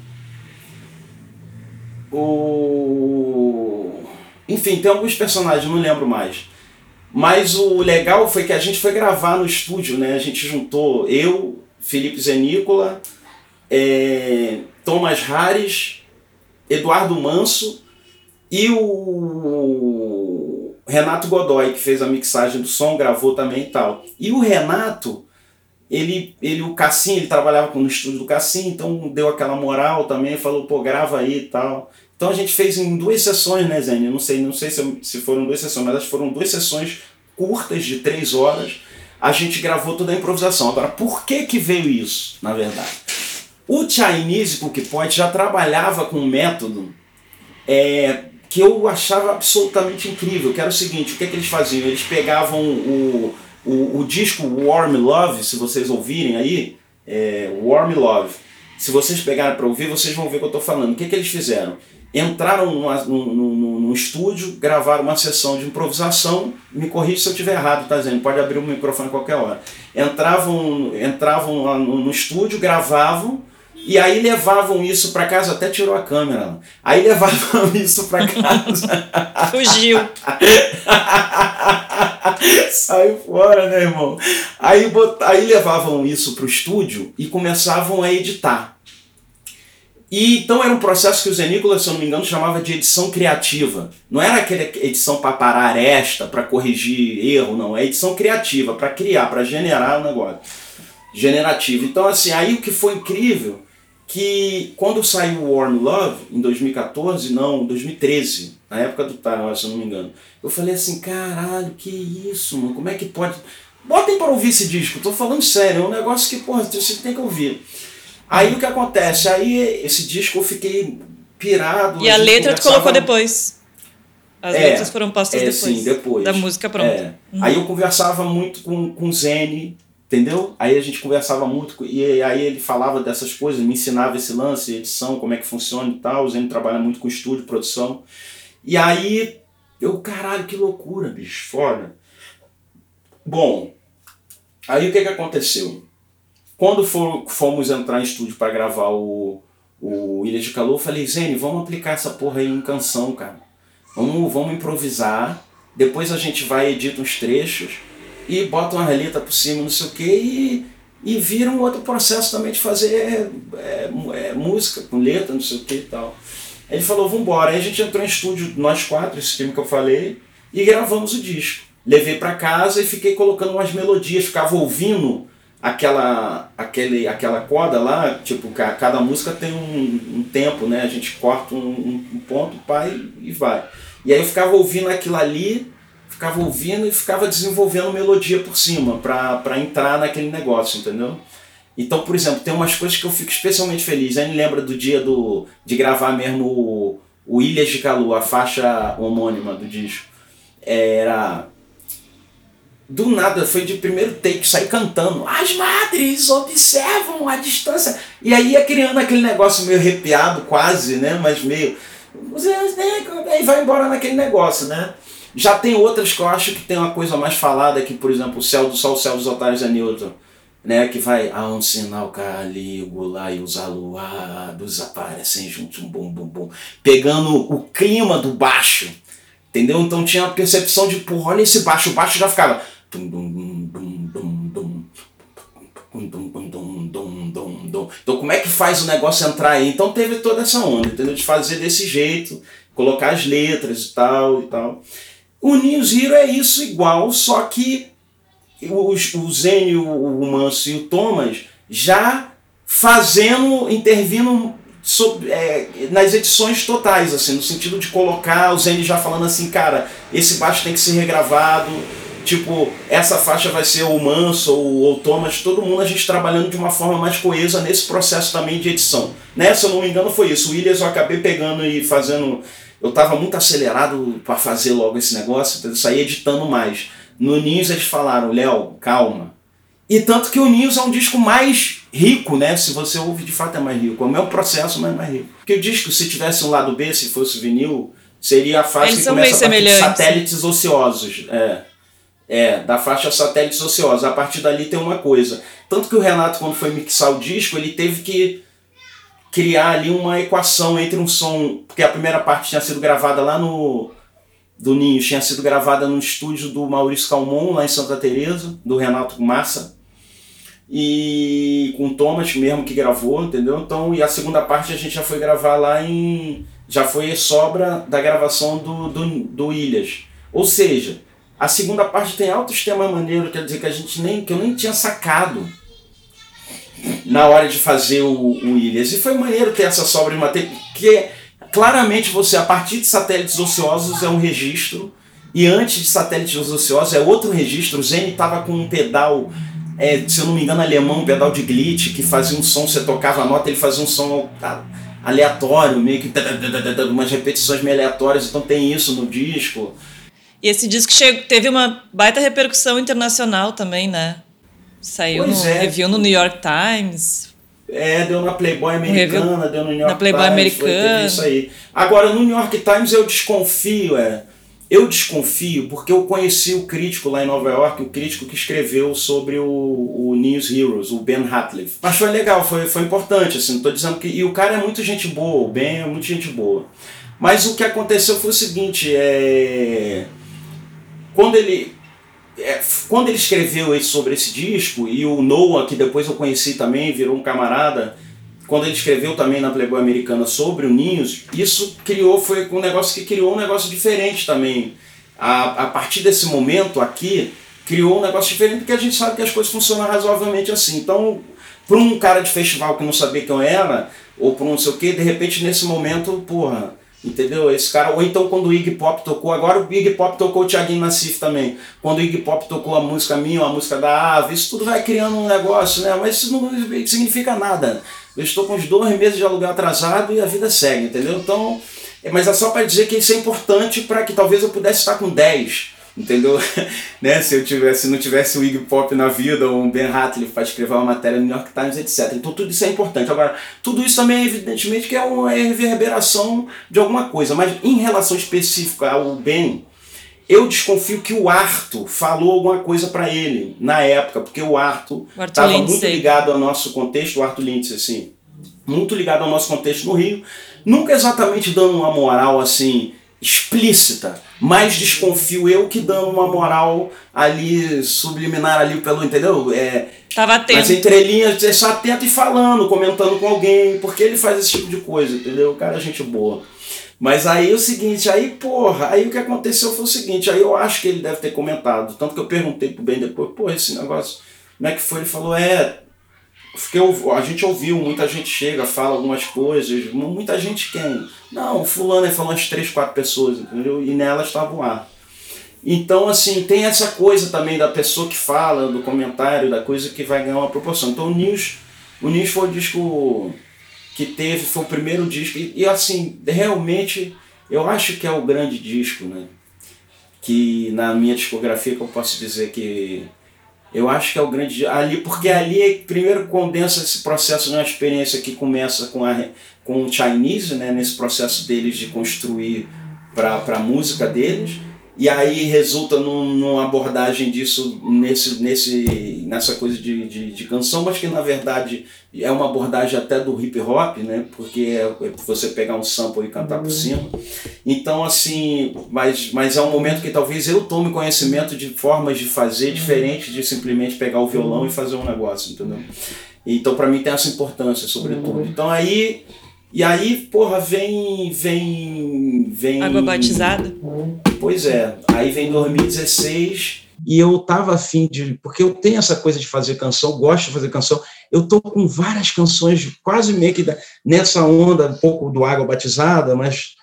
o. Enfim, tem alguns personagens, não lembro mais. Mas o legal foi que a gente foi gravar no estúdio, né? A gente juntou eu, Felipe Zenícola, é, Thomas Harris, Eduardo Manso e o Renato Godoy, que fez a mixagem do som, gravou também e tal. E o Renato, ele, ele o Cassim, ele trabalhava no estúdio do Cassim, então deu aquela moral também, falou, pô, grava aí e tal. Então a gente fez em duas sessões, né? Eu não sei, não sei se, se foram duas sessões, mas foram duas sessões curtas de três horas. A gente gravou toda a improvisação. Agora, por que que veio isso, na verdade? O Chinese Cookie Point já trabalhava com um método é, que eu achava absolutamente incrível, que era o seguinte, o que, é que eles faziam? Eles pegavam o, o, o disco Warm Love, se vocês ouvirem aí, é, Warm Love, se vocês pegarem para ouvir, vocês vão ver o que eu estou falando. O que, é que eles fizeram? Entraram num, estúdio, gravaram uma sessão de improvisação, me corrija se eu estiver errado, tá dizendo? Pode abrir o microfone a qualquer hora. Entravam, entravam no, no estúdio, gravavam, e aí levavam isso para casa, até tirou a câmera. Aí levavam isso para casa. Fugiu. Saiu fora, né, irmão? Aí, bot... aí levavam isso pro estúdio e começavam a editar. E então era um processo que o Zenícola, se eu não me engano, chamava de edição criativa. Não era aquela edição para parar esta, para corrigir erro, não. É edição criativa, para criar, para generar o um negócio. Generativo. Então, assim, aí o que foi incrível que quando saiu Warm Love, em 2014, não, 2013, na época do Tarot, se eu não me engano, eu falei assim, caralho, que isso, mano, como é que pode... Botem para ouvir esse disco, tô falando sério, é um negócio que, porra, você tem que ouvir. Aí o que acontece? Aí esse disco eu fiquei pirado. E a, a letra tu colocou depois. As é, letras foram postas é, depois. Sim, depois. Da música pronta. É. Uhum. Aí eu conversava muito com, com o Zene, Entendeu? Aí a gente conversava muito e aí ele falava dessas coisas, me ensinava esse lance, edição, como é que funciona e tal. O Zene trabalha muito com estúdio, produção. E aí eu, caralho, que loucura, bicho, foda. Bom, aí o que que aconteceu? Quando for, fomos entrar em estúdio para gravar o, o Ilha de Calor, eu falei, Zene, vamos aplicar essa porra aí em canção, cara. Vamos, vamos improvisar, depois a gente vai edita uns trechos e bota uma relita por cima, não sei o quê, e, e vira um outro processo também de fazer é, é, música, com letra, não sei o que e tal. Ele falou, vambora. Aí a gente entrou em estúdio, nós quatro, esse time que eu falei, e gravamos o disco. Levei para casa e fiquei colocando umas melodias, ficava ouvindo aquela aquele aquela corda lá, tipo, cada música tem um, um tempo, né? A gente corta um, um ponto, pai, e vai. E aí eu ficava ouvindo aquilo ali ficava ouvindo e ficava desenvolvendo melodia por cima para entrar naquele negócio, entendeu? Então, por exemplo, tem umas coisas que eu fico especialmente feliz. Aí me lembra do dia do, de gravar mesmo o, o Ilhas de Calu, a faixa homônima do disco. Era. Do nada, foi de primeiro take, sair cantando. As madres observam a distância. E aí ia criando aquele negócio meio arrepiado, quase, né? Mas meio. Aí vai embora naquele negócio, né? Já tem outras que eu acho que tem uma coisa mais falada, que, por exemplo, o Céu do Sol, o Céu dos Otários é Newton. Né, que vai a um sinal Calígula e os aluados aparecem juntos, um bum bum bum, pegando o clima do baixo, entendeu? Então tinha a percepção de, porra, olha esse baixo, o baixo já ficava então, como é que faz o negócio entrar aí? Então, teve toda essa onda, entendeu? De fazer desse jeito, colocar as letras e tal e tal. O Ninho Zero é isso igual, só que o, o Zenio, o Manso e o Thomas já fazendo, intervindo é, nas edições totais, assim, no sentido de colocar o Zenio já falando assim, cara, esse baixo tem que ser regravado, tipo, essa faixa vai ser o Manso ou o Thomas, todo mundo a gente trabalhando de uma forma mais coesa nesse processo também de edição. Né? Se eu não me engano foi isso, o Williams eu acabei pegando e fazendo eu estava muito acelerado para fazer logo esse negócio, eu saí editando mais. no Ninhos eles falaram, Léo, calma. E tanto que o Ninhos é um disco mais rico, né? Se você ouve, de fato é mais rico. É o mesmo processo, mas é mais rico. Porque o disco, se tivesse um lado B, se fosse vinil, seria a faixa Eles que começa a semelhantes. satélites ociosos. É. É, da faixa satélites ociosos. A partir dali tem uma coisa. Tanto que o Renato, quando foi mixar o disco, ele teve que criar ali uma equação entre um som. Porque a primeira parte tinha sido gravada lá no. Do Ninho, tinha sido gravada no estúdio do Maurício Calmon, lá em Santa Teresa, do Renato Massa. E com o Thomas mesmo que gravou, entendeu? Então, e a segunda parte a gente já foi gravar lá em. Já foi sobra da gravação do, do, do Ilhas. Ou seja, a segunda parte tem altos temas maneiros, quer dizer, que a gente nem. que eu nem tinha sacado na hora de fazer o, o Ilhas. E foi maneiro ter essa sobra de material, porque claramente você, a partir de satélites ociosos, é um registro, e antes de satélites ociosos é outro registro. O Zen estava com um pedal, é, se eu não me engano, alemão, um pedal de glitch, que fazia um som, você tocava a nota, ele fazia um som aleatório, meio que umas repetições meio aleatórias, então tem isso no disco. E esse disco chegou, teve uma baita repercussão internacional também, né? Saiu Pois no é. review no New York Times. É, deu na Playboy americana, deu no New York na Playboy Times, foi, americana. teve isso aí. Agora, no New York Times eu desconfio, é. Eu desconfio porque eu conheci o crítico lá em Nova York, o crítico que escreveu sobre o, o News Heroes, o Ben Hatliff. Mas foi legal, foi, foi importante, assim, não tô dizendo que... E o cara é muito gente boa, o Ben é muito gente boa. Mas o que aconteceu foi o seguinte, é... Quando ele... é, quando ele escreveu sobre esse disco, e o Noah, que depois eu conheci também, virou um camarada, quando ele escreveu também na Playboy Americana sobre o Ninhos, isso criou, foi um negócio que criou um negócio diferente também. A, a partir desse momento aqui, criou um negócio diferente, porque a gente sabe que as coisas funcionam razoavelmente assim. Então, para um cara de festival que não sabia quem eu era, ou para um não sei o que, de repente nesse momento, porra, entendeu? Esse cara, ou então quando o Iggy Pop tocou, agora o Iggy Pop tocou o Thiaguinho Nassif também. Quando o Iggy Pop tocou a música minha, a música da Ave, isso tudo vai criando um negócio, né? Mas isso não significa nada. Eu estou com uns dois meses de aluguel atrasado e a vida segue, entendeu? Então, é, mas é só para dizer que isso é importante para que talvez eu pudesse estar com 10, entendeu? né? Se eu tivesse, se não tivesse o Iggy Pop na vida ou um Ben Hatliff para escrever uma matéria no New York Times, etc. Então tudo isso é importante. Agora, tudo isso também, evidentemente, que é uma reverberação de alguma coisa, mas em relação específica ao Ben, eu desconfio que o Arto falou alguma coisa para ele na época, porque o Arto estava muito ligado ao nosso contexto, o Arthur Lindsay, assim, muito ligado ao nosso contexto no Rio, nunca exatamente dando uma moral assim explícita, mas desconfio eu que dando uma moral ali subliminar ali pelo, entendeu? É, Tava atento. mas entre linhas, é só atento e falando, comentando com alguém, porque ele faz esse tipo de coisa, entendeu? O cara é gente boa. Mas aí é o seguinte, aí porra, aí o que aconteceu foi o seguinte, aí eu acho que ele deve ter comentado, tanto que eu perguntei pro Ben depois, pô, esse negócio, como é que foi? Ele falou, é, porque a gente ouviu, muita gente chega, fala algumas coisas, mu- muita gente quem? Não, o fulano ele falou umas três, quatro pessoas, entendeu? E nelas estava lá. Então, assim, tem essa coisa também da pessoa que fala, do comentário, da coisa que vai ganhar uma proporção. Então, o News, o News foi o disco que teve, foi o primeiro disco, e, e, assim, realmente, eu acho que é o grande disco, né? Que na minha discografia que eu posso dizer que eu acho que é o grande ali porque ali primeiro condensa esse processo numa experiência que começa com a com o Chinese né nesse processo deles de construir para a música deles e aí resulta num, numa abordagem disso nesse, nesse, nessa coisa de, de, de canção, mas que na verdade é uma abordagem até do hip hop, né? Porque é é você pegar um sample e cantar por cima. Então, assim, mas, mas é um momento que talvez eu tome conhecimento de formas de fazer diferentes de simplesmente pegar o violão e fazer um negócio, entendeu? Então, para mim tem essa importância, sobretudo. Então aí e aí, porra, vem vem vem Água batizada. Pois é, aí vem 2016 e eu tava afim de. Porque eu tenho essa coisa de fazer canção, gosto de fazer canção. Eu tô com várias canções, quase meio que da- nessa onda, um pouco do Água Batizada, mas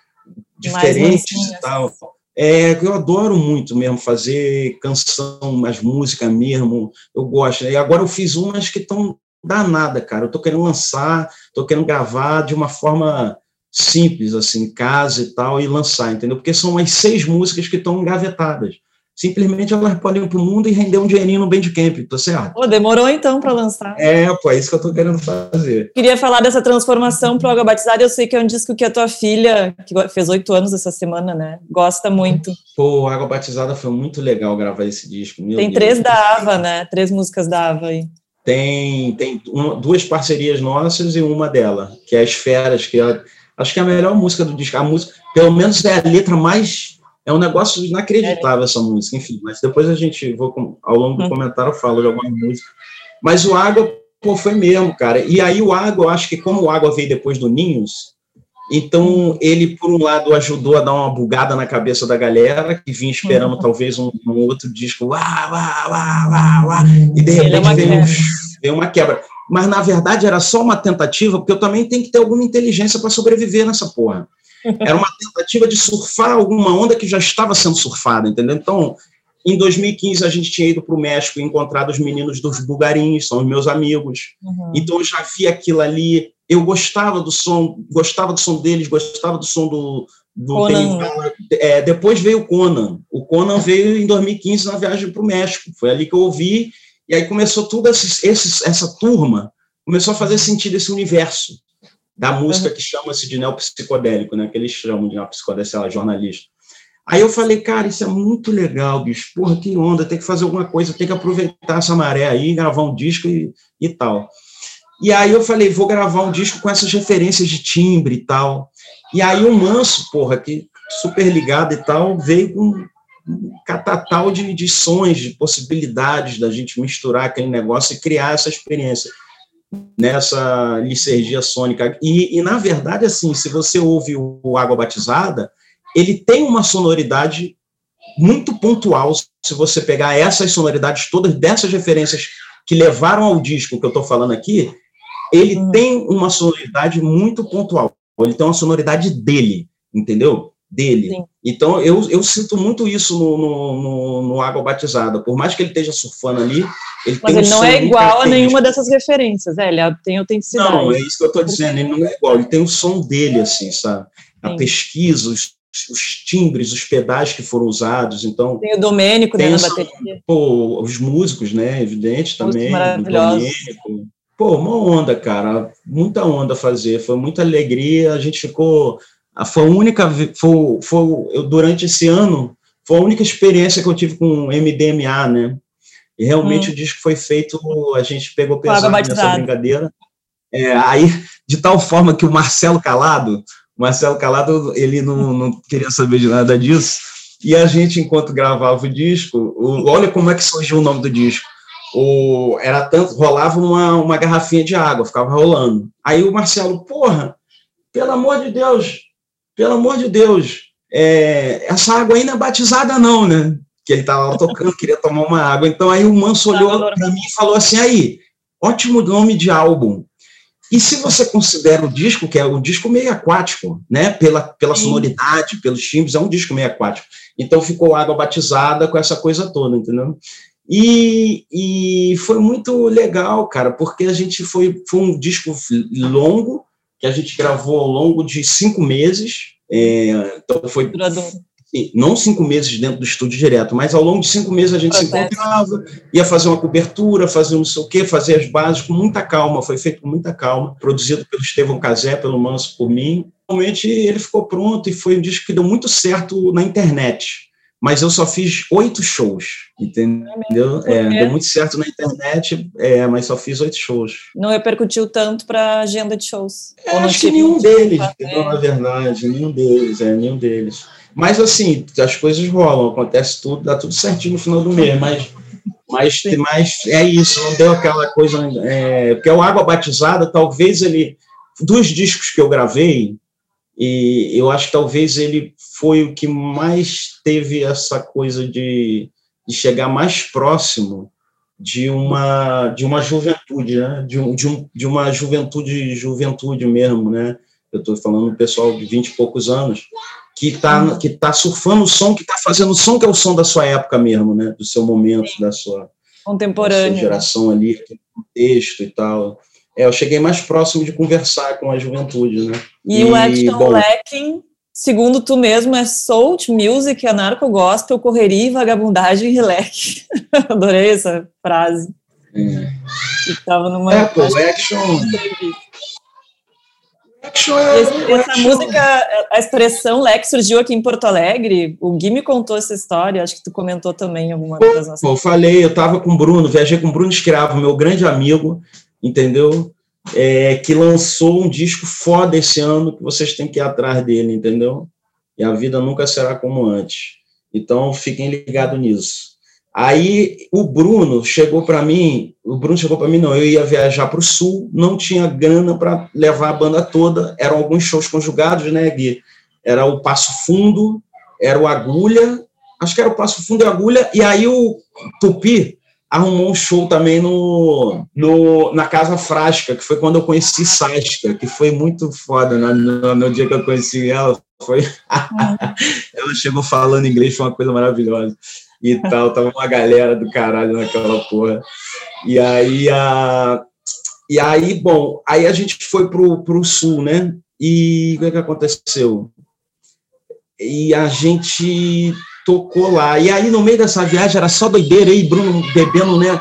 diferentes e tal. É, eu adoro muito mesmo fazer canção, mais música mesmo, eu gosto. E agora eu fiz umas que estão danada, cara. Eu tô querendo lançar, tô querendo gravar de uma forma simples, assim, em casa e tal, e lançar, entendeu? Porque são as seis músicas que estão engavetadas. simplesmente elas podem ir para o mundo e render um dinheirinho no Bandcamp, tá certo? Pô, demorou então para lançar. É, pô, é isso que eu tô querendo fazer. Queria falar dessa transformação pro Água Batizada, eu sei que é um disco que a tua filha, que fez oito anos essa semana, né, gosta muito. Pô, Água Batizada foi muito legal gravar esse disco. Meu tem Deus. três da Ava, né, três músicas da Ava aí. Tem, tem uma, duas parcerias nossas e uma dela, que é As Feras, que é, acho que é a melhor música do disco. A música, pelo menos é a letra mais é um negócio inacreditável essa música, enfim. Mas depois a gente, vou, ao longo do hum. comentário, eu falo de alguma música. Mas o Água, pô, foi mesmo, cara. E aí o Água, eu acho que como o Água veio depois do Ninhos, então ele, por um lado, ajudou a dar uma bugada na cabeça da galera, que vinha esperando uhum. talvez um, um, outro disco, uá, uá, uá, uá, uá, e de repente é veio, veio uma quebra. Mas, na verdade, era só uma tentativa, porque eu também tenho que ter alguma inteligência para sobreviver nessa porra. Era uma tentativa de surfar alguma onda que já estava sendo surfada, entendeu? Então, em 2015, a gente tinha ido para o México e encontrado os meninos dos Bugarins, são os meus amigos. Uhum. Então, eu já vi aquilo ali. Eu gostava do som, gostava do som deles, gostava do som do. do Conan. É, depois veio o Conan. O Conan veio em 2015 na viagem para o México. Foi ali que eu ouvi. E aí começou esse, essa turma, começou a fazer sentido esse universo da música que chama-se de neopsicodélico, né? Que eles chamam de neopsicodélico, sei lá, jornalista. Aí eu falei, cara, isso é muito legal, bicho. Porra, que onda, tem que fazer alguma coisa, tem que aproveitar essa maré aí, gravar um disco e, e tal. E aí eu falei, vou gravar um disco com essas referências de timbre e tal. E aí o Manso, porra, que super ligado e tal, veio com um catatal de, de sons, de possibilidades da gente misturar aquele negócio e criar essa experiência nessa licergia sônica. E, e, na verdade, assim, se você ouve o Água Batizada, ele tem uma sonoridade muito pontual. Se você pegar essas sonoridades todas, dessas referências que levaram ao disco que eu estou falando aqui, ele hum. tem uma sonoridade muito pontual. Ele tem uma sonoridade dele, entendeu? Dele. Sim. Então, eu, eu sinto muito isso no, no, no, no Água Batizada. Por mais que ele esteja surfando ali, ele Mas ele não é igual a nenhuma dessas referências, é, ele tem autenticidade. Não, é isso que eu estou dizendo, ele não é igual, ele tem o som dele, assim, sabe? A Sim. pesquisa, os, os, timbres, os pedais que foram usados, então... Tem o Domênico, né, na bateria. Pô, os músicos, né, evidente, também, o Domênico. Pô, uma onda, cara, muita onda fazer, foi muita alegria, a gente ficou... Foi a única, foi, foi eu, durante esse ano, foi a única experiência que eu tive com MDMA, né? E realmente hum. o disco foi feito, a gente pegou pesado nessa brincadeira. É, aí, de tal forma que o Marcelo Calado, Marcelo Calado, ele não, não queria saber de nada disso, e a gente, enquanto gravava o disco, o, olha como é que surgiu o nome do disco. O, era tanto, rolava uma, uma garrafinha de água, ficava rolando. Aí o Marcelo, porra, pelo amor de Deus, pelo amor de Deus, é, essa água ainda é batizada não, né? que ele estava lá tocando, queria tomar uma água. Então aí o Manso olhou para mim e falou assim: aí, ótimo nome de álbum. E se você considera o disco, que é um disco meio aquático, né? Pela, pela sonoridade, pelos timbres, é um disco meio aquático. Então ficou água batizada com essa coisa toda, entendeu? E, e foi muito legal, cara, porque a gente foi, foi um disco longo, que a gente gravou ao longo de cinco meses. É, então foi, não cinco meses dentro do estúdio direto, mas ao longo de cinco meses a gente se encontrava, ia fazer uma cobertura, fazer não sei o quê, fazer as bases com muita calma, foi feito com muita calma, produzido pelo Estevão Casé, pelo Manso, por mim. Realmente ele ficou pronto e foi um disco que deu muito certo na internet. Mas eu só fiz oito shows, entendeu? É, deu muito certo na internet, é, mas só fiz oito shows. Não repercutiu tanto para a agenda de shows? É, acho que nenhum deles, na verdade, nenhum deles, é, nenhum deles. Mas assim, as coisas rolam, acontece tudo, dá tudo certinho no final do mês, mas, mas, mas é isso, não deu aquela coisa. É, porque o Água Batizada, talvez ele. Dos discos que eu gravei, e eu acho que talvez ele foi o que mais teve essa coisa de, de chegar mais próximo de uma de uma juventude, né? De, um, de, um, de uma juventude juventude mesmo, né? Eu estou falando do pessoal de vinte e poucos anos que está que tá surfando o som, que está fazendo o som que é o som da sua época mesmo, né? Do seu momento, Sim. da sua, Contemporâneo, da sua geração ali, texto e tal. É, eu cheguei mais próximo de conversar com a juventude, né? E, e o Action bom, Lacking segundo tu mesmo, é soul, music, anarco-gospel, correria, vagabundagem e relax. Adorei essa frase. É. Que tava numa... É, pô, action... action é... Esse, essa action. música, a expressão Lex surgiu aqui em Porto Alegre, o Gui me contou essa história, acho que tu comentou também alguma das nossas... Pô, eu falei, eu tava com o Bruno, viajei com o Bruno Escravo, meu grande amigo, entendeu? é, que lançou um disco foda esse ano, que vocês têm que ir atrás dele, entendeu? E a vida nunca será como antes. Então, fiquem ligados nisso. Aí o Bruno chegou para mim, o Bruno chegou para mim, não, eu ia viajar para o sul, não tinha grana para levar a banda toda, eram alguns shows conjugados, né, Gui? Era o Passo Fundo, era o Agulha, acho que era o Passo Fundo e Agulha, e aí o Tupi arrumou um show também no, no, na Casa Frasca, que foi quando eu conheci Sasca, que foi muito foda no, no, no dia que eu conheci ela. Foi... ela chegou falando inglês, foi uma coisa maravilhosa. E tal, tava uma galera do caralho naquela porra. E aí, a... e aí bom, aí a gente foi pro, pro sul, né? E o que, é que aconteceu? E a gente tocou lá. E aí, no meio dessa viagem, era só doideira, aí, Bruno bebendo, né?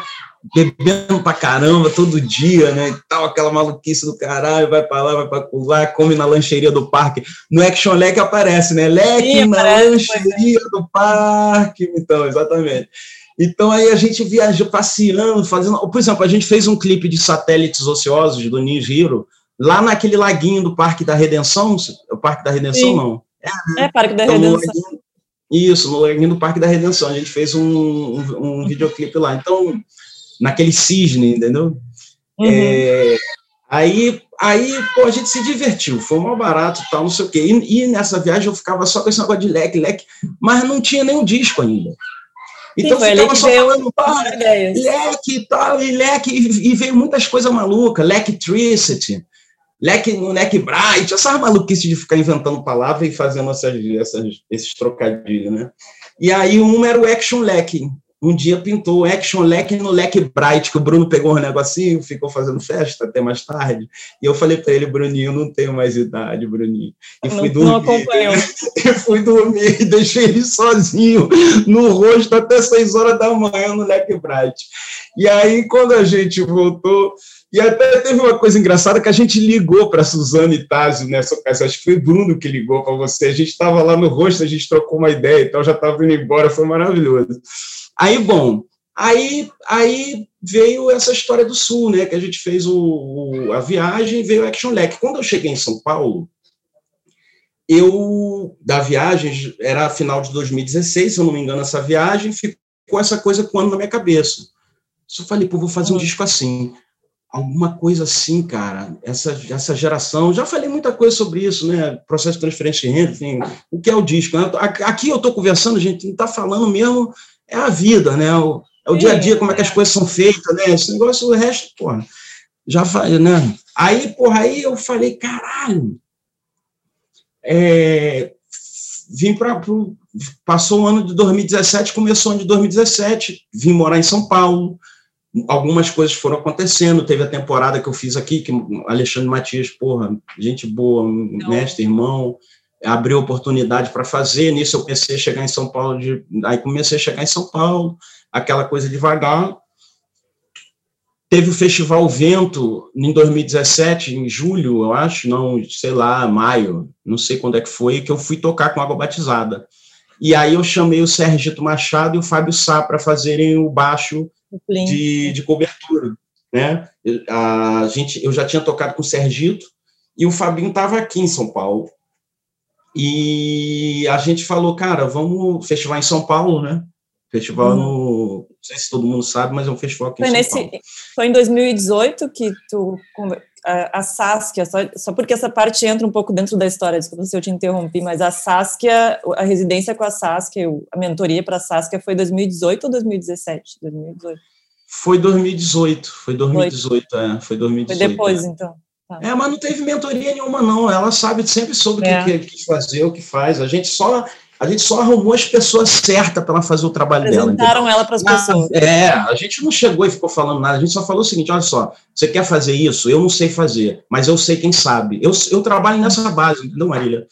Bebendo pra caramba todo dia, né? E tal, aquela maluquice do caralho, vai pra lá, vai pra lá, come na lancheria do parque. No Action Leque aparece, né? Leque na aparece, é. lancheria do parque. Então, exatamente. Então aí a gente viajou passeando, fazendo. Por exemplo, a gente fez um clipe de satélites ociosos do Ninja Hero, lá naquele laguinho do Parque da Redenção. O Parque da Redenção, Sim. não. É, né? é Parque da então, Redenção. Isso, no Laguinho do Parque da Redenção. A gente fez um, um, um videoclipe lá. Então, naquele cisne, entendeu? Uhum. É, aí, aí pô, a gente se divertiu, foi mal barato tal, não sei o quê. E, e, nessa viagem eu ficava só com esse negócio de leque, leque, mas não tinha nenhum disco ainda. Então Sim, ficava só falando, leque e tal, e leque, e, e veio muitas coisas malucas, Electricity, Leque no Neck Bright, essa maluquice de ficar inventando palavras e fazendo essas, essas, esses trocadilhos, né? E aí um era o Action Leck. Um dia pintou Action Leck no Leck Bright, que o Bruno pegou um negocinho, ficou fazendo festa até mais tarde. E eu falei para ele, Bruninho, não tenho mais idade, Bruninho. E fui não, dormir. Não e fui dormir e deixei ele sozinho no rosto até seis horas da manhã no Leck Bright. E aí, quando a gente voltou, e até teve uma coisa engraçada que a gente ligou para a Suzane Tazio nessa ocasião, acho que foi Bruno que ligou para você. A gente estava lá no rosto, a gente trocou uma ideia e tal, já estava indo embora, foi maravilhoso. Aí, bom, aí, aí veio essa história do Sul, né? Que a gente fez o, o a viagem, veio o Action Lec. Quando eu cheguei em São Paulo, eu, da viagem, era final de 2016, se eu não me engano, essa viagem, ficou essa coisa com ano na minha cabeça. Só falei, pô, vou fazer um disco assim alguma coisa assim, cara. Essa, essa geração, já falei muita coisa sobre isso, né? Processo de transferência de renda, enfim, o que é o disco. Né? Aqui eu estou conversando, gente, está falando mesmo, é a vida, né? O, é o dia a dia, como é que as coisas são feitas, né? Esse negócio, o resto, porra, já falei, né? Aí, porra, aí eu falei, caralho, é, vim para. Passou o ano de 2017, começou o ano de 2017, vim morar em São Paulo, algumas coisas foram acontecendo. Teve a temporada que eu fiz aqui, que Alexandre Matias, porra, gente boa, mestre, irmão, abriu oportunidade para fazer. Nisso eu comecei a chegar em São Paulo, de, aí comecei a chegar em São Paulo, aquela coisa devagar. Teve o Festival Vento em 2017, em julho, eu acho, não, sei lá, maio, não sei quando é que foi, que eu fui tocar com água batizada. E aí eu chamei o Sergito Machado e o Fábio Sá para fazerem o baixo de, de cobertura. Né? A gente, eu já tinha tocado com o Sergito e o Fabinho estava aqui em São Paulo. E a gente falou, cara, vamos festival em São Paulo, né? Festival uhum. no. Não sei se todo mundo sabe, mas é um festival aqui foi em São nesse, Paulo. Foi em 2018 que tu. A, a Saskia, só, só porque essa parte entra um pouco dentro da história, desculpa se eu te interrompi, mas a Saskia, a residência com a Saskia, a mentoria para a Saskia foi 2018 ou 2017? 2018. Foi 2018, foi 2018, é, foi 2018. Foi depois, é. então. Tá. É, mas não teve mentoria nenhuma, não. Ela sabe sempre sobre é. o que, que, fazer, o que faz. A gente só a gente só arrumou as pessoas certas para ela fazer o trabalho dela. Apresentaram ela para as pessoas. É, a gente não chegou e ficou falando nada, a gente só falou o seguinte: olha só, você quer fazer isso? Eu não sei fazer, mas eu sei quem sabe. Eu, eu trabalho nessa base, entendeu, Marília?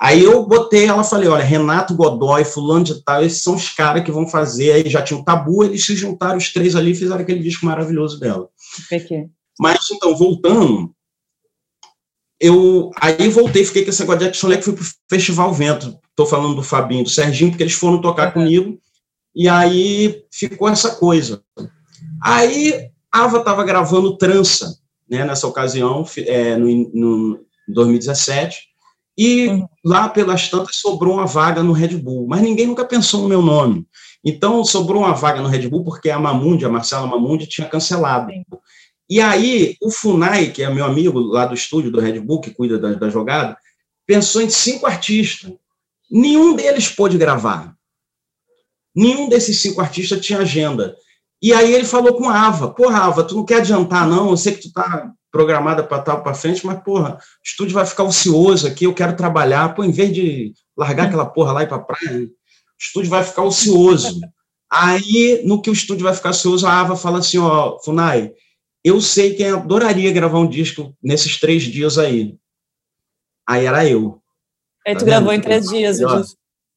Aí eu botei, ela falei, olha, Renato Godoy, fulano de tal, esses são os caras que vão fazer, aí já tinha um tabu, eles se juntaram os três ali e fizeram aquele disco maravilhoso dela. Mas, então, voltando, eu aí voltei, fiquei com esse negócio de Action Lake, fui pro Festival Vento, tô falando do Fabinho, do Serginho, porque eles foram tocar comigo, e aí ficou essa coisa. Aí, Ava estava gravando Trança, né, nessa ocasião, é, no, no 2017, e uhum. lá pelas tantas sobrou uma vaga no Red Bull, mas ninguém nunca pensou no meu nome. Então sobrou uma vaga no Red Bull porque a Mamundi, a Marcela Mamundi, tinha cancelado. Sim. E aí o Funai, que é meu amigo lá do estúdio do Red Bull, que cuida da, da jogada, pensou em cinco artistas. Nenhum deles pôde gravar. Nenhum desses cinco artistas tinha agenda. E aí ele falou com a Ava, porra, Ava, tu não quer adiantar, não? Eu sei que tu tá programada para tal para frente, mas, porra, o estúdio vai ficar ocioso aqui, eu quero trabalhar. Pô, em vez de largar aquela porra lá e ir para praia, o estúdio vai ficar ocioso. Aí, no que o estúdio vai ficar ocioso, a Ava fala assim, ó, Funai, eu sei quem adoraria gravar um disco nesses três dias aí. Aí era eu. Aí tu tá gravou em três dias,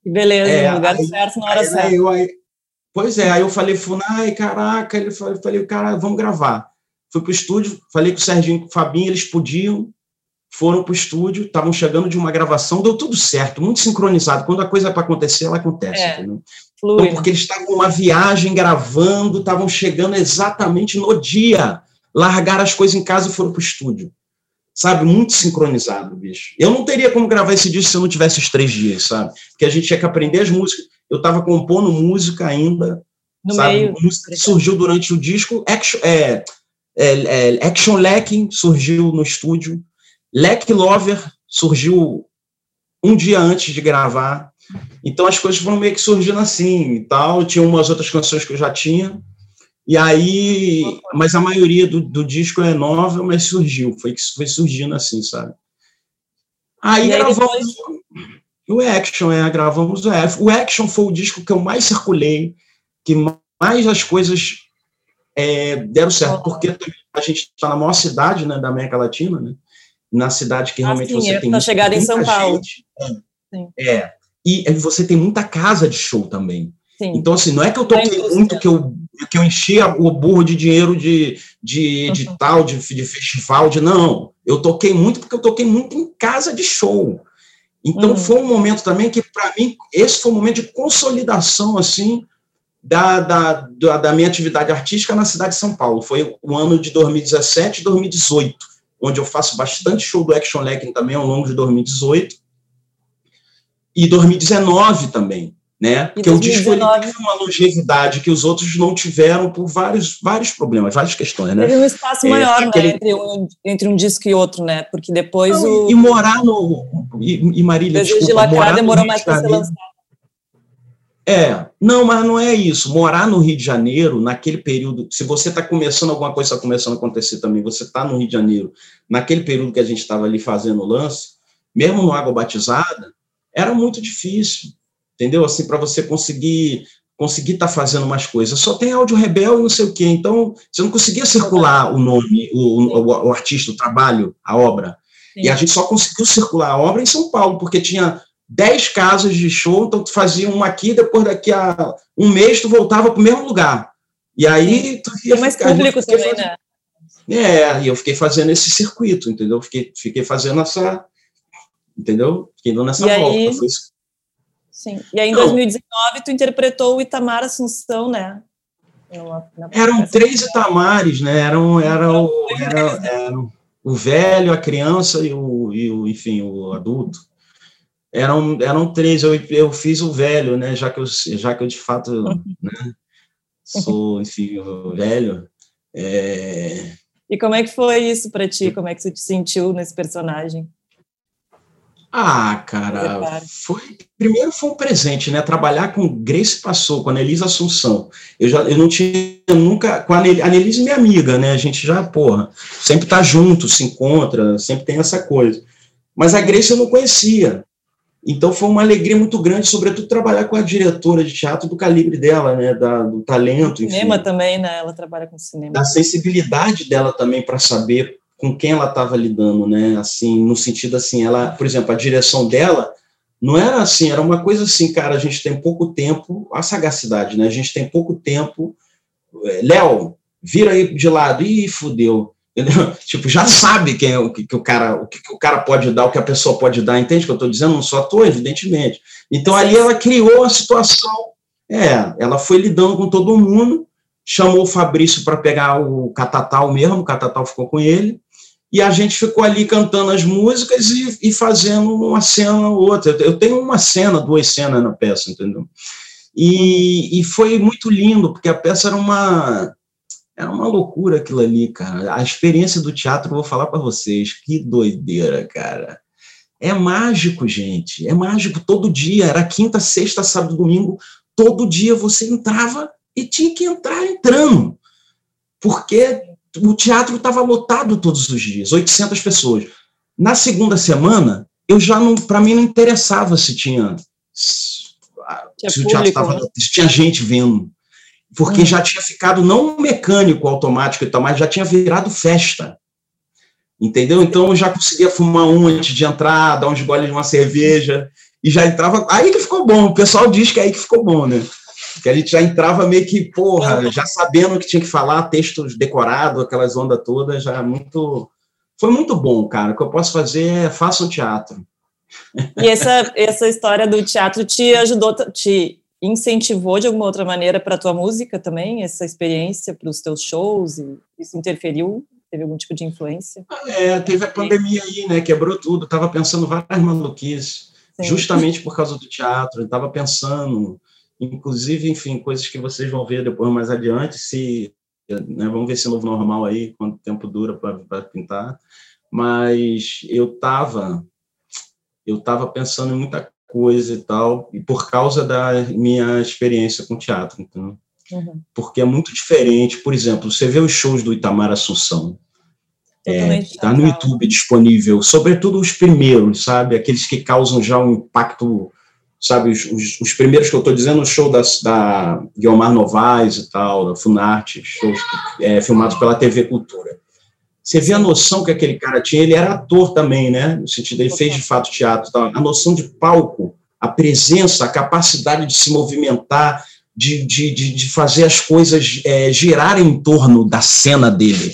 Que beleza, é, no lugar aí, certo, na hora certa. Eu, aí, pois é, aí eu falei, Funai, caraca, ele falou, eu falei, cara, vamos gravar. Fui para o estúdio, falei com o Serginho com o Fabinho, eles podiam, foram para o estúdio, estavam chegando de uma gravação, deu tudo certo, muito sincronizado. Quando a coisa é para acontecer, ela acontece. É, então, porque eles estavam uma viagem gravando, estavam chegando exatamente no dia, largaram as coisas em casa e foram para o estúdio. Sabe, muito sincronizado, bicho. Eu não teria como gravar esse disco se eu não tivesse os três dias, sabe? Porque a gente tinha que aprender as músicas. Eu estava compondo música ainda, no sabe? Meio. Música surgiu durante o disco. Action, é, é, é, Action Lacking surgiu no estúdio, Lack Lover surgiu um dia antes de gravar, então as coisas foram meio que surgindo assim e tal, tinha umas outras canções que eu já tinha, e aí, mas a maioria do, do disco é nova, mas surgiu, foi que foi surgindo assim, sabe? Aí, aí gravamos depois... o Action, é, gravamos o F. O Action foi o disco que eu mais circulei, que mais as coisas é, deram certo, porque a gente está na maior cidade né, da América Latina, né? na cidade que ah, realmente ah, sim, você é, tem. Está chegada em São Paulo. É, é, e você tem muita casa de show também. Sim. Então, assim, não é que eu toquei muito, que eu, que eu enchi o burro de dinheiro de, de edital, uhum. de, de festival, de não. Eu toquei muito porque eu toquei muito em casa de show. Então, uhum. foi um momento também que, para mim, esse foi um momento de consolidação, assim, da, da, da, minha atividade artística na cidade de São Paulo. Foi o ano de 2017 e 2018, onde eu faço bastante show do Action Legging também ao longo de 2018. E 2019 também, né? Porque o disco ele teve uma longevidade que os outros não tiveram por vários, vários problemas, várias questões, né? Teve um espaço é, maior, aquele... né, entre, um, entre um disco e outro, né? Porque depois não, o... E morar no... E, e Marília, Desejo desculpa, de Lacrar demorou mais para ser lançado. É, não, mas não é isso. Morar no Rio de Janeiro, naquele período, se você está começando alguma coisa, está começando a acontecer também, você está no Rio de Janeiro, naquele período que a gente estava ali fazendo o lance, mesmo no Água Batizada, era muito difícil, entendeu? Assim, para você conseguir conseguir estar tá fazendo mais coisas. Só tem áudio rebel e não sei o quê. Então, você não conseguia circular o nome, o, o, o artista, o trabalho, a obra. Sim. E a gente só conseguiu circular a obra em São Paulo, porque tinha 10 casas de show, então tu fazia uma aqui, depois daqui a um mês tu voltava para o mesmo lugar. E aí tu ia mais ficar, público também, fazendo, né? É, e eu fiquei fazendo esse circuito, entendeu? Fiquei, fiquei fazendo essa, entendeu? Fiquei dando essa e volta. Aí, foi isso. Sim. E aí em então, 2019 tu interpretou o Itamar Assunção, né? Eram três Itamares, né? Eram, eram, eram, eram, o velho, a criança e o, e o enfim, o adulto eram, eram três, eu, eu fiz o velho, né, já que eu, já que eu de fato, né, sou, enfim, velho. É... E como é que foi isso para ti? Como é que você te sentiu nesse personagem? Ah, cara, foi primeiro foi um presente, né? Trabalhar com Grace Passou, com a Anelise Assunção. Eu já eu não tinha nunca com a Anelise, a Anelise minha amiga, né? A gente já, porra, sempre tá junto, se encontra, sempre tem essa coisa. Mas a Grace eu não conhecia. Então foi uma alegria muito grande, sobretudo trabalhar com a diretora de teatro do calibre dela, né, da, do talento. Cinema enfim, também, né? Ela trabalha com cinema. Da sensibilidade dela também para saber com quem ela estava lidando, né? Assim, no sentido assim, ela, por exemplo, a direção dela Não era assim, era uma coisa assim, cara, a gente tem pouco tempo, a sagacidade, né? A gente tem pouco tempo. É, Léo, vira aí de lado, ih, fudeu. Tipo, já sabe quem é o que, que, o cara, o que, que, o cara pode dar, o que a pessoa pode dar, entende o que eu estou dizendo? Não sou ator, evidentemente. Então ali ela criou a situação. É, ela foi lidando com todo mundo, chamou o Fabrício para pegar o Catatal mesmo, o Catatal ficou com ele, e a gente ficou ali cantando as músicas e, e fazendo uma cena ou outra. Eu tenho uma cena, duas cenas na peça, entendeu? E, e foi muito lindo, porque a peça era uma era uma loucura aquilo ali, cara. A experiência do teatro, vou falar para vocês, que doideira, cara. É mágico, gente. É mágico todo dia. Era quinta, sexta, sábado, domingo. Todo dia você entrava e tinha que entrar entrando. Porque o teatro estava lotado todos os dias, 800 pessoas. Na segunda semana, eu já não, para mim não interessava se tinha se, se o teatro tava, né? se tinha gente vendo, porque hum. já tinha ficado não mecânico automático e tal, mas já tinha virado festa. Entendeu? Então eu já conseguia fumar um antes de entrar, dar uns goles de uma cerveja e já entrava. Aí que ficou bom. O pessoal diz que é aí que ficou bom, né? Que a gente já entrava meio que, porra, já sabendo o que tinha que falar, textos decorados, aquelas ondas todas, já muito. Foi muito bom, cara. O que eu posso fazer é faça um teatro. E essa, essa história do teatro te ajudou, te incentivou de alguma outra maneira para a tua música também, essa experiência para os teus shows? E isso interferiu? Teve algum tipo de influência? É, teve a pandemia aí, né? Quebrou tudo. Tava pensando várias maluquices, Sim. justamente por causa do teatro. Tava pensando inclusive, enfim, coisas que vocês vão ver depois mais adiante, se né, vamos ver se é novo normal aí, quanto tempo dura para pintar, mas eu estava eu tava pensando em muita coisa e tal, e por causa da minha experiência com teatro, então, uhum. porque é muito diferente, por exemplo, você vê os shows do Itamar Assunção, está é, no YouTube disponível, sobretudo os primeiros, sabe, aqueles que causam já um impacto sabe, os, os, os, primeiros que eu estou dizendo, o show da, da Guilmar Novaes e tal, da Funarte, shows é, filmados pela TV Cultura. Você vê a noção que aquele cara tinha, ele era ator também, né, no sentido, ele fez de fato teatro, tal. a noção de palco, a presença, a capacidade de se movimentar, de, de, de, de fazer as coisas é, girarem em torno da cena dele.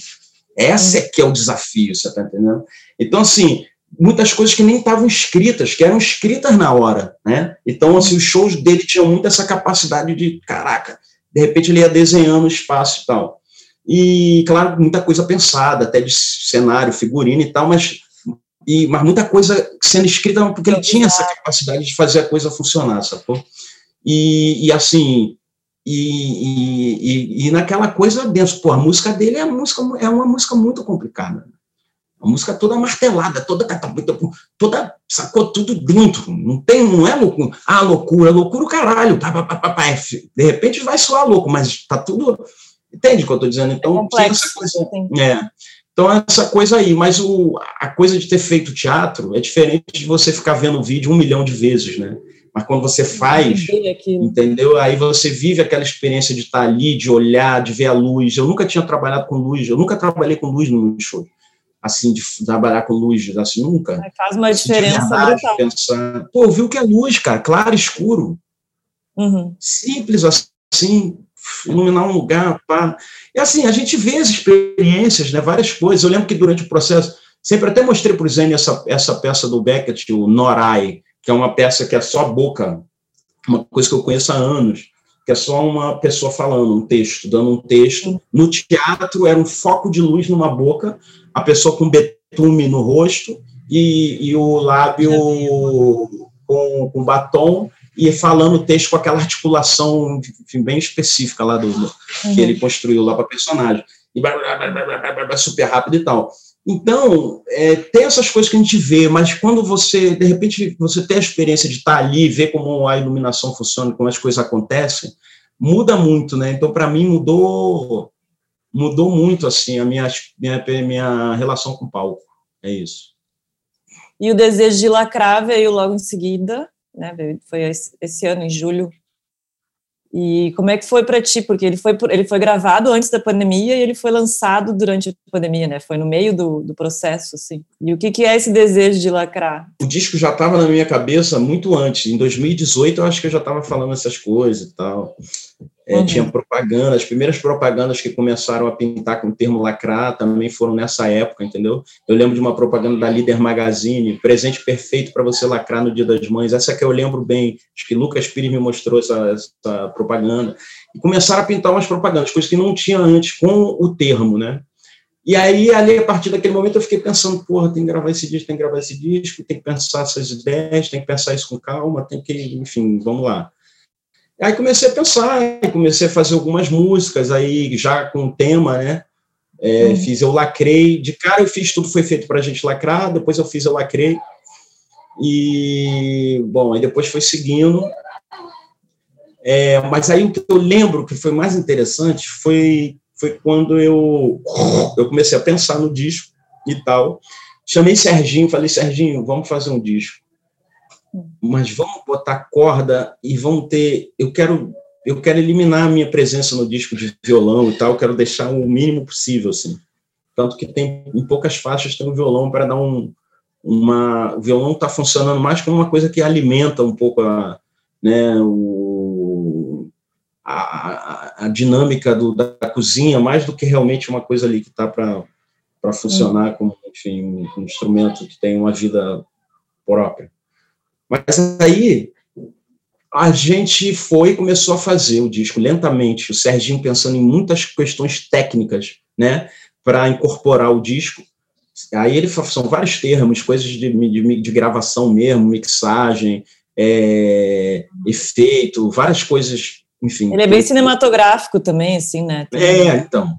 Essa é que é o desafio, você está entendendo? Então, assim, muitas coisas que nem estavam escritas, que eram escritas na hora, né? Então, assim, os shows dele tinham muito essa capacidade de, caraca, de repente ele ia desenhando o espaço e tal. E, claro, muita coisa pensada, até de cenário, figurino e tal, mas, e, mas muita coisa sendo escrita porque ele tinha essa capacidade de fazer a coisa funcionar, sacou? E, e assim, e, e, e, naquela coisa dentro, pô, a música dele é, música, é uma música muito complicada. A música toda martelada, toda toda sacou tudo dentro. Não tem, não é loucura. Ah, loucura, loucura o caralho. Pá, de repente vai soar louco, mas tá tudo. Entende o que eu estou dizendo? Então, é essa coisa. É. Então, essa coisa aí, mas o, a coisa de ter feito teatro é diferente de você ficar vendo o vídeo um milhão de vezes, né? Mas quando você faz, entendeu? Aí você vive aquela experiência de estar ali, de olhar, de ver a luz. Eu nunca tinha trabalhado com luz, eu nunca trabalhei com luz no show assim, de trabalhar com luz, assim, nunca. Faz uma diferença verdade, brutal. Pensar, pô, viu que é luz, cara, claro, escuro. Uhum. Simples assim, iluminar um lugar, pá. E assim, a gente vê as experiências, né, várias coisas. Eu lembro que durante o processo, sempre até mostrei para o Zene essa, essa peça do Beckett, o Norai, que é uma peça que é só boca, uma coisa que eu conheço há anos que é só uma pessoa falando um texto, dando um texto. No teatro era um foco de luz numa boca, a pessoa com betume no rosto e, e o lábio com, com batom e falando o texto com aquela articulação enfim, bem específica lá do, do uhum. que ele construiu lá para personagem. E super rápido e tal. Então, é, tem essas coisas que a gente vê, mas quando você, de repente, você tem a experiência de estar ali, ver como a iluminação funciona, como as coisas acontecem, muda muito, né? Então, para mim, mudou mudou muito, assim, a minha, minha, minha relação com o palco. É isso. E o desejo de lacrar veio logo em seguida, né? Foi esse ano, em julho. E como é que foi para ti? Porque ele foi, ele foi gravado antes da pandemia e ele foi lançado durante a pandemia, né? Foi no meio do, do processo, assim. E o que, que é esse desejo de lacrar? O disco já estava na minha cabeça muito antes. Em 2018, eu acho que eu já estava falando essas coisas e tal. É, uhum. Tinha propaganda, as primeiras propagandas que começaram a pintar com o termo lacrar também foram nessa época, entendeu? Eu lembro de uma propaganda da Líder Magazine, presente perfeito para você lacrar no Dia das Mães. Essa que eu lembro bem, acho que Lucas Pires me mostrou essa, essa propaganda. E começaram a pintar umas propagandas, coisas que não tinha antes com o termo, né? E aí, ali, a partir daquele momento, eu fiquei pensando, porra, tem que gravar esse disco, tem que gravar esse disco, tem que pensar essas ideias, tem que pensar isso com calma, tem que, enfim, vamos lá. Aí comecei a pensar, comecei a fazer algumas músicas, aí já com tema, né? É, uhum. Fiz Eu Lacrei. De cara eu fiz Tudo Foi Feito para a Gente Lacrar, depois eu fiz Eu Lacrei. E, bom, aí depois foi seguindo. É, mas aí o que eu lembro que foi mais interessante foi, foi quando eu, eu comecei a pensar no disco e tal. Chamei Serginho, falei, Serginho, vamos fazer um disco mas vamos botar corda e vão ter. Eu quero, eu quero eliminar a minha presença no disco de violão e tal. Eu quero deixar o mínimo possível, assim. Tanto que tem em poucas faixas tem um violão para dar um, uma. O violão está funcionando mais como uma coisa que alimenta um pouco a, né, o, a, a dinâmica do, da cozinha, mais do que realmente uma coisa ali que está para para funcionar como enfim um instrumento que tem uma vida própria. Mas aí a gente foi e começou a fazer o disco lentamente, o Serginho pensando em muitas questões técnicas, né, para incorporar o disco. Aí ele são vários termos, coisas de, de, de gravação mesmo, mixagem, é, efeito, várias coisas, enfim. Ele é bem cinematográfico também, assim, né? Tem... É, então.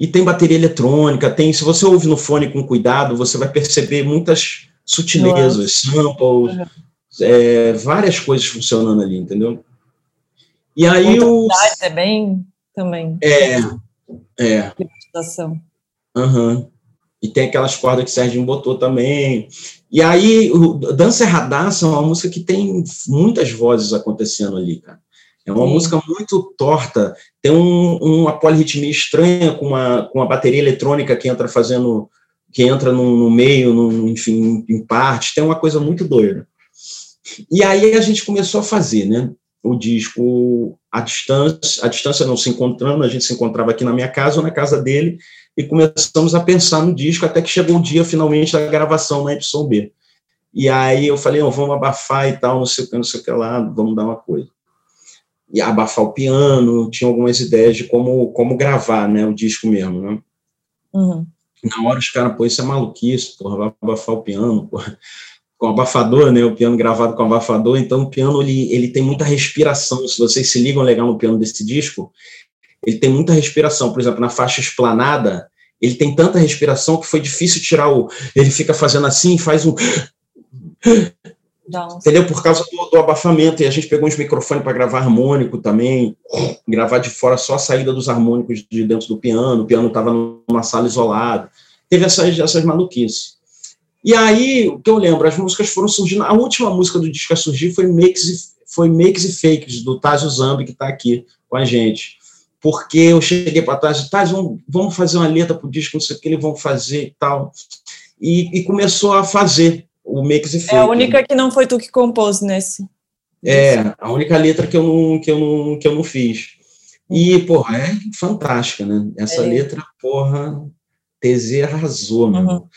E tem bateria eletrônica, tem. Se você ouve no fone com cuidado, você vai perceber muitas sutilezas, samples, uhum é, várias coisas funcionando ali, entendeu? E aí o. é bem também. É. É. Uhum. E tem aquelas cordas que o Serginho botou também. E aí, o Dança Erradaça é uma música que tem muitas vozes acontecendo ali, cara. É uma Sim. música muito torta, tem um, uma polirritmia estranha com uma, com uma bateria eletrônica que entra fazendo, que entra no, no meio, no, enfim, em parte, tem uma coisa muito doida. E aí a gente começou a fazer, né? O disco à distância, à distância não se encontrando, a gente se encontrava aqui na minha casa ou na casa dele, e começamos a pensar no disco até que chegou o dia finalmente da gravação na Epson B. E aí eu falei, oh, vamos abafar e tal, não sei o que, não sei o que lá, vamos dar uma coisa. E abafar o piano, tinha algumas ideias de como, como gravar, né, o disco mesmo, né? Uhum. Na hora os caras, pô, isso é maluquice, porra, vai abafar o piano, porra com abafador, né? O piano gravado com abafador, então o piano ele, ele tem muita respiração. Se vocês se ligam legal no piano desse disco, ele tem muita respiração. Por exemplo, na faixa esplanada, ele tem tanta respiração que foi difícil tirar o. Ele fica fazendo assim, faz um. Não. Entendeu? Por causa do, do, abafamento. E a gente pegou uns microfones para gravar harmônico também, gravar de fora só a saída dos harmônicos de dentro do piano. O piano estava numa sala isolada. Teve essas, essas maluquices. E aí, o que eu lembro, as músicas foram surgindo. A última música do disco a surgir foi Makes e, foi Makes e Fakes, do Tazio Zambi, que está aqui com a gente. Porque eu cheguei para trás, Tazio, vamos, vamos fazer uma letra para o disco, não sei o que eles vão fazer e tal. E, e começou a fazer o Makes e Fakes. É a única que não foi tu que compôs nesse. É, a única letra que eu não, que eu não, que eu não fiz. E, porra, é fantástica, né? Essa é. letra, porra, TZ arrasou, meu. Uhum.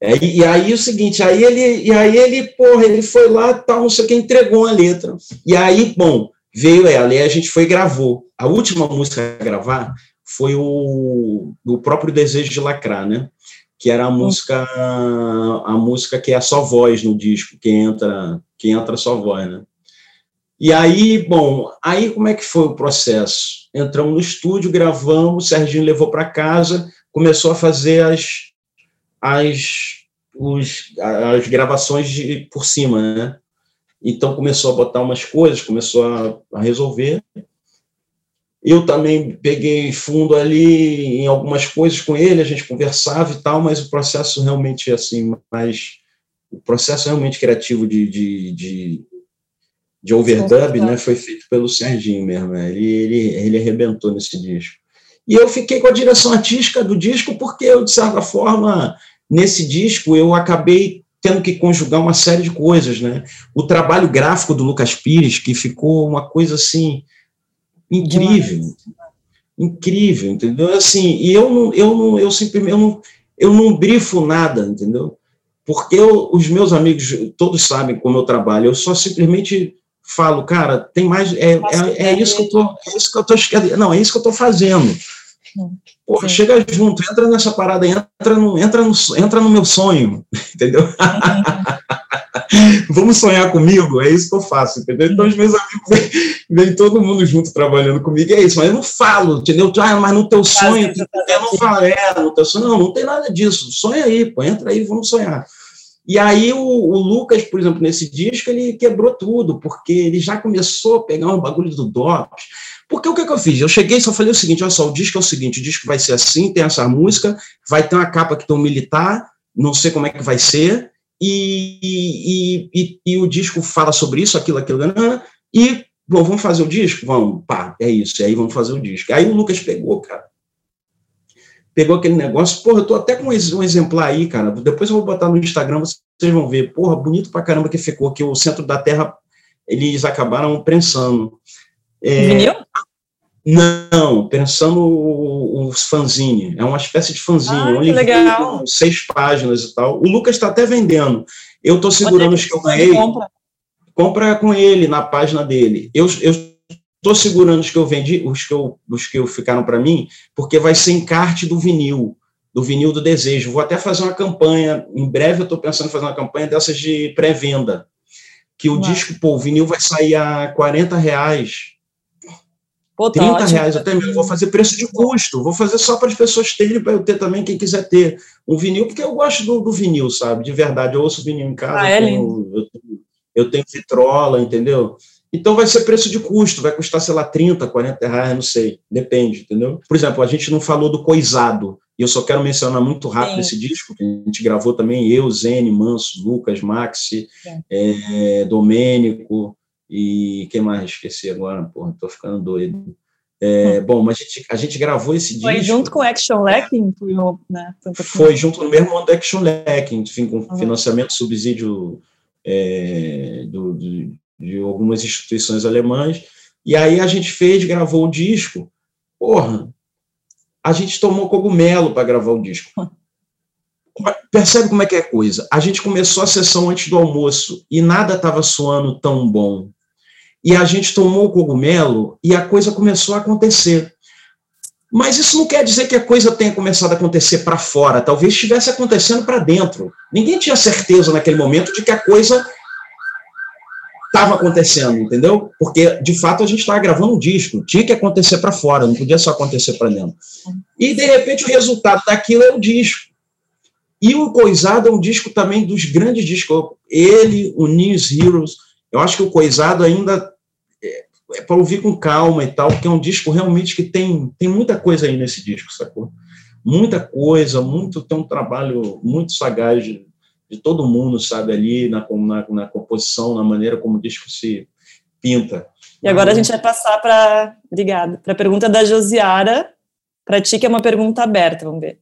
É, e aí o seguinte, aí ele, e aí ele, porra, ele foi lá, tal, não sei o que, entregou a letra. E aí, bom, veio ela, e a gente foi e gravou. A última música a gravar foi o, o próprio Desejo de Lacrar, né? Que era a música, a música que é só voz no disco, que entra, que entra só voz, né? E aí, bom, aí como é que foi o processo? Entramos no estúdio, gravamos, o Serginho levou para casa, começou a fazer as as, os, as gravações de, por cima, né? Então começou a botar umas coisas, começou a, a resolver. Eu também peguei fundo ali em algumas coisas com ele, a gente conversava e tal, mas o processo realmente assim, mais o processo realmente criativo de, de, de, de overdub, né, foi feito pelo Serginho mesmo, né? ele, ele, ele arrebentou nesse disco. E eu fiquei com a direção artística do disco porque eu, de certa forma, nesse disco eu acabei tendo que conjugar uma série de coisas, né? O trabalho gráfico do Lucas Pires, que ficou uma coisa assim incrível, incrível, entendeu? Assim, e eu não, eu não, eu simplesmente eu não, eu não brifo nada, entendeu? Porque eu, os meus amigos todos sabem como eu trabalho, eu só simplesmente falo, cara, tem mais, é, é, é isso que eu tô, é isso que eu tô, não, é isso que eu tô fazendo. Porra, Sim. chega junto, entra nessa parada, entra no, entra no, entra no meu sonho, entendeu? Vamos sonhar comigo, é isso que eu faço, entendeu? Então, os meus amigos vem todo mundo junto trabalhando comigo, é isso, mas eu não falo, entendeu? Ah, mas no teu sonho, eu não falo, é, no teu sonho, não, não tem nada disso, sonha aí, pô, entra aí, vamos sonhar. E aí o, o, Lucas, por exemplo, nesse disco, ele quebrou tudo, porque ele já começou a pegar um bagulho do DOPS, porque o que, que eu fiz? Eu cheguei e só falei o seguinte: olha só, o disco é o seguinte, o disco vai ser assim, tem essa música, vai ter uma capa que tem um militar, não sei como é que vai ser, e, e, e, e o disco fala sobre isso, aquilo, aquilo, e, bom, vamos fazer o disco? Vamos, pá, é isso, e aí vamos fazer o disco. Aí o Lucas pegou, cara, pegou aquele negócio, porra, eu tô até com um exemplar aí, cara, depois eu vou botar no Instagram, vocês vão ver, porra, bonito pra caramba que ficou, que o centro da Terra, eles acabaram prensando. É, Vinil? Não, pensando os fanzine. É uma espécie de fanzine. Ah, um legal. seis páginas e tal. O Lucas está até vendendo. Eu estou segurando os que eu ganhei. Compra? compra com ele na página dele. Eu estou segurando os que eu vendi, os que, eu, os que eu ficaram para mim, porque vai ser encarte do vinil, do vinil do desejo. Vou até fazer uma campanha. Em breve eu estou pensando em fazer uma campanha dessas de pré-venda. Que o Uau. disco, pô, o vinil vai sair a 40 reais Pô, tá 30 ótimo. reais até mesmo. Vou fazer preço de custo. Vou fazer só para as pessoas terem, para eu ter também, quem quiser ter um vinil, porque eu gosto do, do vinil, sabe? De verdade. Eu ouço vinil em casa. Ah, é lindo. Eu, tenho, eu tenho vitrola, entendeu? Então vai ser preço de custo, vai custar, sei lá, 30, 40 reais, não sei, depende, entendeu? Por exemplo, a gente não falou do Coisado, e eu só quero mencionar muito rápido Sim. esse disco, que a gente gravou também, eu, Zene, Manso, Lucas, Maxi, é, Domênico, e quem mais esqueci agora? Porra, tô ficando doido. É, hum. bom, mas a gente, a gente, gravou esse foi disco. Foi junto com o Action Lacking? Né? Foi junto no mesmo ano do Action Lacking, enfim, com uhum. financiamento, subsídio é, do, de, de algumas instituições alemãs. E aí a gente fez, gravou o disco. Porra, a gente tomou cogumelo para gravar o disco. Hum. Percebe como é que é a coisa? A gente começou a sessão antes do almoço e nada estava soando tão bom e a gente tomou o cogumelo e a coisa começou a acontecer. Mas isso não quer dizer que a coisa tenha começado a acontecer para fora, talvez estivesse acontecendo para dentro. Ninguém tinha certeza naquele momento de que a coisa estava acontecendo, entendeu? Porque de fato a gente estava gravando um disco, tinha que acontecer para fora, não podia só acontecer para dentro. E de repente o resultado daquilo é o disco. E o Coisado é um disco também dos grandes discos. Ele, o News Heroes, eu acho que o Coisado ainda é, é para ouvir com calma e tal, porque é um disco realmente que tem, tem muita coisa aí nesse disco, sacou? Muita coisa, muito, tem um trabalho muito sagaz de, de todo mundo, sabe, ali na, na, na, composição, na maneira como o disco se pinta. E agora a gente vai passar para, obrigada, para a pergunta da Josiara, para ti que é uma pergunta aberta, vamos ver.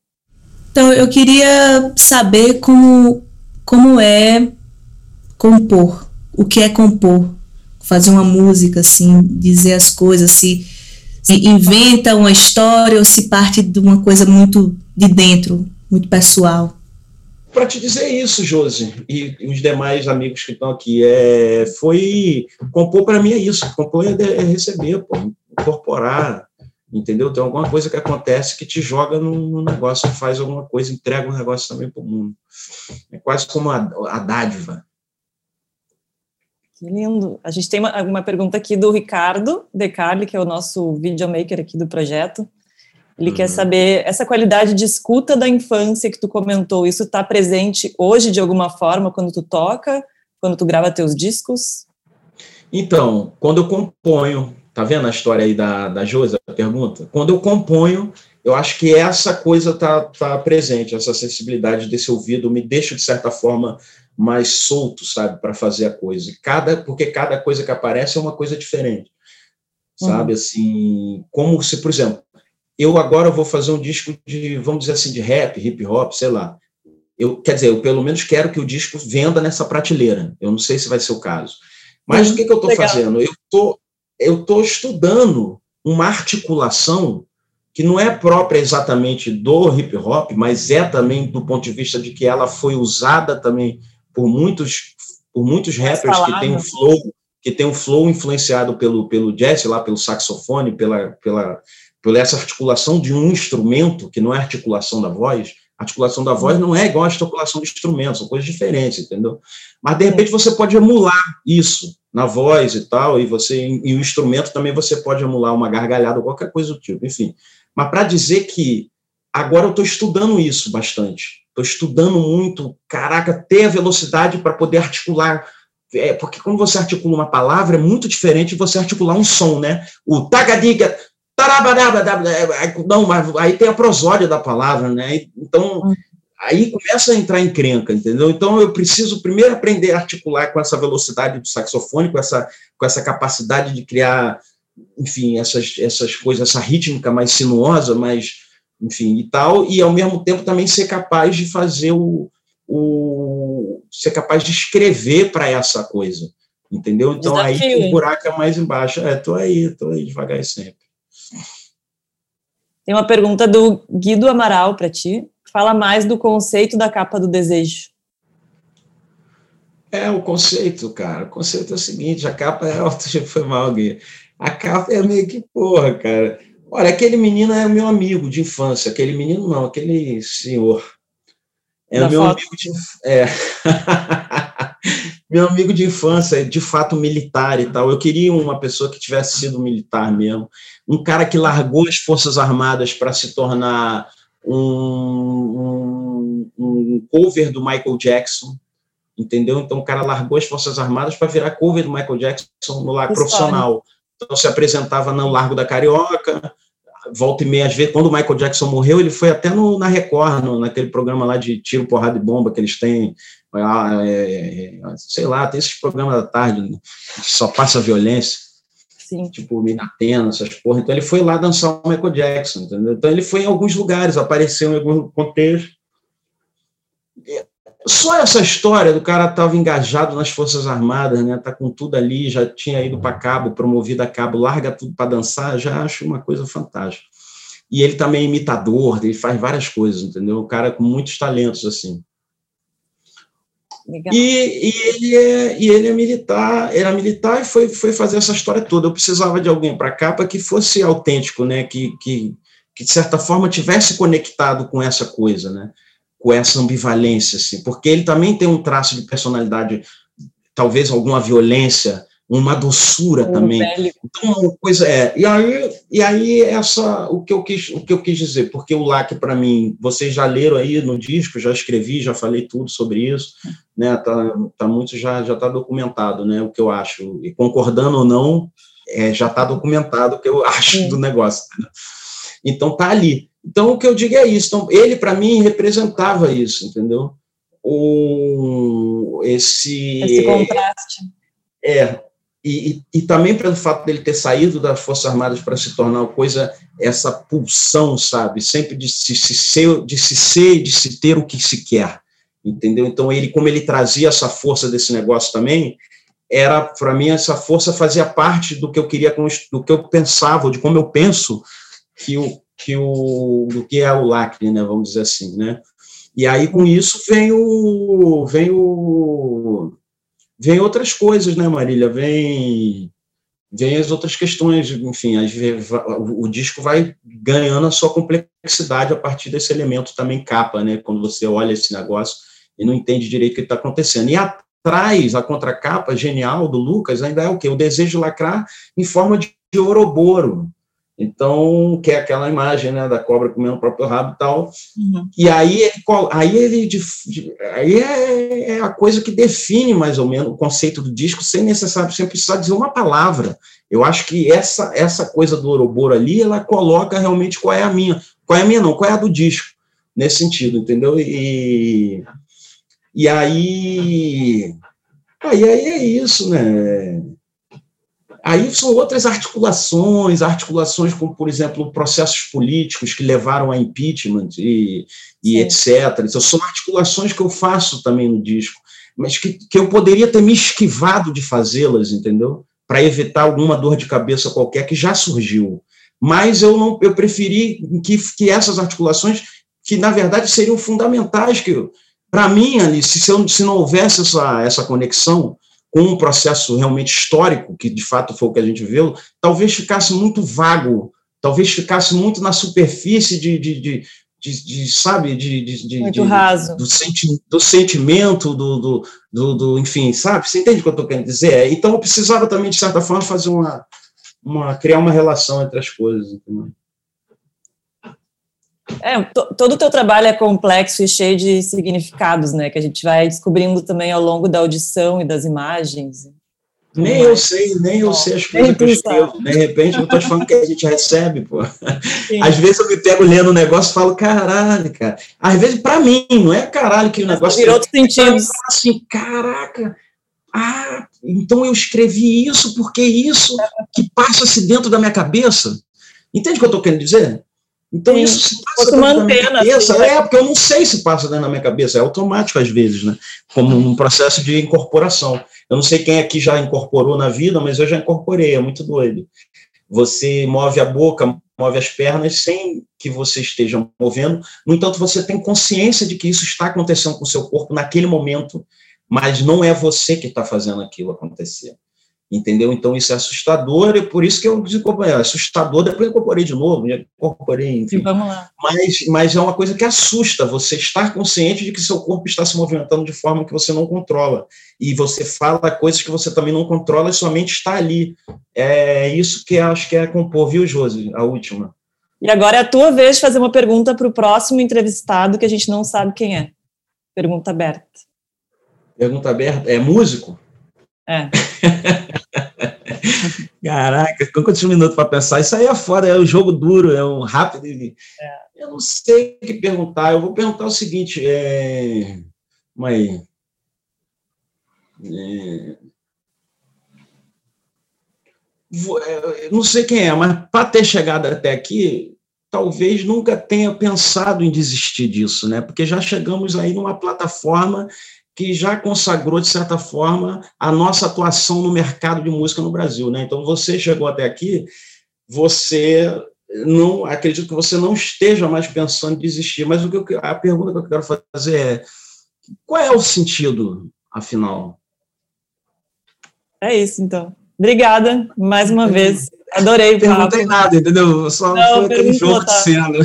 Então, eu queria saber como, como é compor o que é compor, fazer uma música, assim, dizer as coisas, se, se inventa uma história ou se parte de uma coisa muito de dentro, muito pessoal. Para te dizer isso, Josi, e, os demais amigos que estão aqui, é, foi compor para mim é isso, compor é, é receber, pô, incorporar, entendeu? Tem alguma coisa que acontece que te joga no negócio, faz alguma coisa, entrega um negócio também para o mundo. É quase como a, a dádiva, que lindo. A gente tem uma, uma pergunta aqui do Ricardo De Carli, que é o nosso videomaker aqui do projeto. Ele uhum. quer saber essa qualidade de escuta da infância que tu comentou, isso está presente hoje de alguma forma quando tu toca, quando tu grava teus discos? Então, quando eu componho, tá vendo a história aí da, da Josi, a pergunta? Quando eu componho, eu acho que essa coisa tá, tá presente, essa sensibilidade desse ouvido me deixa, de certa forma, mais solto, sabe, para fazer a coisa. Cada, porque cada coisa que aparece é uma coisa diferente, sabe, uhum. assim, como se, por exemplo, eu agora vou fazer um disco de, vamos dizer assim, de rap, hip hop, sei lá. Eu, quer dizer, eu pelo menos quero que o disco venda nessa prateleira. Eu não sei se vai ser o caso. Mas uhum. o que, que eu estou fazendo? Eu tô, estou estudando uma articulação que não é própria exatamente do hip hop, mas é também do ponto de vista de que ela foi usada também por muitos por muitos rappers que tem um flow que tem um flow influenciado pelo pelo jazz lá pelo saxofone pela pela pela essa articulação de um instrumento que não é articulação da voz. A articulação da voz não é igual à articulação do instrumento são coisas diferentes entendeu? Mas de repente você pode emular isso na voz e tal e você e o instrumento também você pode emular uma gargalhada ou qualquer coisa do tipo enfim. Mas para dizer que agora eu estou estudando isso bastante Estou estudando muito, caraca, ter a velocidade para poder articular. É, porque quando você articula uma palavra, é muito diferente de você articular um som, né? O tagadiga, não, mas aí tem a prosódia da palavra, né? Então, aí começa a entrar em crenca, entendeu? Então, eu preciso primeiro aprender a articular com essa velocidade do saxofone, com essa, com essa capacidade de criar, enfim, essas, essas coisas, essa rítmica mais sinuosa, mais enfim, e tal, e ao mesmo tempo também ser capaz de fazer o, o ser capaz de escrever para essa coisa, entendeu? Então Desafio, aí o buraco é mais embaixo. É, tô aí, tô aí devagar sempre. Tem uma pergunta do Guido Amaral para ti. Fala mais do conceito da capa do desejo. É, o conceito, cara. O conceito é o seguinte: a capa é alto, foi mal, Gui. A capa é meio que porra, cara. Olha, aquele menino é meu amigo de infância. Aquele menino não, aquele senhor. É da meu foto. amigo de. É. meu amigo de infância, de fato militar e tal. Eu queria uma pessoa que tivesse sido militar mesmo. Um cara que largou as Forças Armadas para se tornar um, um, um cover do Michael Jackson entendeu? Então o cara largou as Forças Armadas para virar cover do Michael Jackson no lar profissional. Então se apresentava no Largo da Carioca, volta e meia, às vezes, quando o Michael Jackson morreu, ele foi até no, na Record, no, naquele programa lá de tiro, porrada e bomba que eles têm, é, é, sei lá, tem esses programas da tarde, né, que só passa violência, Sim. tipo Minatena, essas porra. Então ele foi lá dançar o Michael Jackson, entendeu? Então ele foi em alguns lugares, apareceu em algum contexto. Só essa história do cara estava engajado nas Forças Armadas, né? Tá com tudo ali, já tinha ido para cabo, promovido a cabo, larga tudo para dançar, já acho uma coisa fantástica. E ele também é imitador, ele faz várias coisas, entendeu? Um cara com muitos talentos assim. E, e, ele é, e ele é militar, era militar e foi, foi fazer essa história toda. Eu precisava de alguém para cá para que fosse autêntico, né? Que, que, que de certa forma tivesse conectado com essa coisa, né? Com essa ambivalência, assim, porque ele também tem um traço de personalidade, talvez alguma violência, uma doçura um também. Velho. Então, uma coisa é. E aí, e aí essa o que eu quis, o que eu quis dizer, porque o LAC para mim, vocês já leram aí no disco, já escrevi, já falei tudo sobre isso, né? Tá, tá muito já já tá documentado, né? O que eu acho e concordando ou não, é, já está documentado o que eu acho do negócio. Né? Então tá ali. Então, o que eu digo é isso. Então, ele, para mim, representava isso, entendeu? O, esse, esse contraste. É, e, e, e, também pelo fato dele ter saído das Forças Armadas para se tornar uma coisa, essa pulsão, sabe? Sempre de se, se, ser, de se ser e de se ter o que se quer, entendeu? Então, ele, como ele trazia essa força desse negócio também, era, para mim, essa força fazia parte do que eu queria, do que eu pensava, de como eu penso que o, que o, do que é o lacre, né, vamos dizer assim, né? E aí com isso vem o vem o vem outras coisas, né, Marília? Vem vem as outras questões, enfim, as, o, disco vai ganhando a sua complexidade a partir desse elemento também capa, né? Quando você olha esse negócio e não entende direito o que está acontecendo. E atrás, a contracapa genial do Lucas ainda é o quê? O desejo de lacrar em forma de ouroboro, então, que é aquela imagem né, da cobra comendo o próprio rabo e tal. Uhum. E aí ele, aí ele aí é, é, a coisa que define mais ou menos o conceito do disco, sem necessário, sem precisar dizer uma palavra. Eu acho que essa, essa coisa do Ouroboro ali, ela coloca realmente qual é a minha. Qual é a minha, não, qual é a do disco, nesse sentido, entendeu? E, E aí, aí, aí é isso, né? Aí são outras articulações, articulações como, por exemplo, processos políticos que levaram a impeachment e, e etc. Então, são articulações que eu faço também no disco, mas que, que eu poderia ter me esquivado de fazê-las, entendeu? Para evitar alguma dor de cabeça qualquer que já surgiu. Mas eu não, eu preferi que, que essas articulações, que na verdade seriam fundamentais, que para mim, Alice, se, se não houvesse essa, essa conexão, com um processo realmente histórico, que de fato foi o que a gente viu, talvez ficasse muito vago, talvez ficasse muito na superfície de, de, de, de, de sabe, de, de, muito raso. Do, senti do sentimento, do, do, do, do, enfim, sabe? Você entende o que eu estou querendo dizer? Então eu precisava também, de certa forma, fazer uma, uma criar uma relação entre as coisas, entendeu? É, todo o teu trabalho é complexo e cheio de significados, né? Que a gente vai descobrindo também ao longo da audição e das imagens. Nem eu sei, nem eu sei as coisas que eu escrevo. De repente, eu estou te falando que a gente recebe, pô. Sim. Às vezes eu me pego lendo um negócio e falo, caralho, cara. Às vezes, para mim, não é caralho que o negócio... Virou outros sentidos. Assim, caraca, ah, então eu escrevi isso porque isso que passa-se dentro da minha cabeça. Entende o que eu estou querendo dizer? Então Sim, isso se passa da minha cabeça. Assim, é, porque eu não sei se passa dentro da minha cabeça, é automático às vezes, né? Como um processo de incorporação. Eu não sei quem aqui já incorporou na vida, mas eu já incorporei, é muito doido. Você move a boca, move as pernas sem que você esteja movendo. No entanto, você tem consciência de que isso está acontecendo com o seu corpo naquele momento, mas não é você que está fazendo aquilo acontecer entendeu? Então isso é assustador, e por isso que eu desincorporei, é assustador, depois eu incorporei de novo, incorporei, enfim. Vamos lá. Mas, mas é uma coisa que assusta, você estar consciente de que seu corpo está se movimentando de forma que você não controla, e você fala coisas que você também não controla e sua mente está ali. É isso que acho que é compor, viu, Josi? A última. E agora é a tua vez de fazer uma pergunta para o próximo entrevistado que a gente não sabe quem é. Pergunta aberta. Pergunta aberta. É músico? É. Caraca, quantos minutos para pensar? Isso aí é foda, é um jogo duro, é um rápido. É. Eu não sei o que perguntar. Eu vou perguntar o seguinte: é... Mãe. É... é não sei quem é, mas para ter chegado até aqui, talvez nunca tenha pensado em desistir disso, né? Porque já chegamos aí numa plataforma que já consagrou, de certa forma, a nossa atuação no mercado de música no Brasil. Né? Então, você chegou até aqui, você não acredito que você não esteja mais pensando em desistir, mas o que eu, a pergunta que eu quero fazer é qual é o sentido, afinal? É isso, então. Obrigada mais uma vez. Adorei papo. Não tem nada, entendeu? Só não, foi aquele jogo de cena.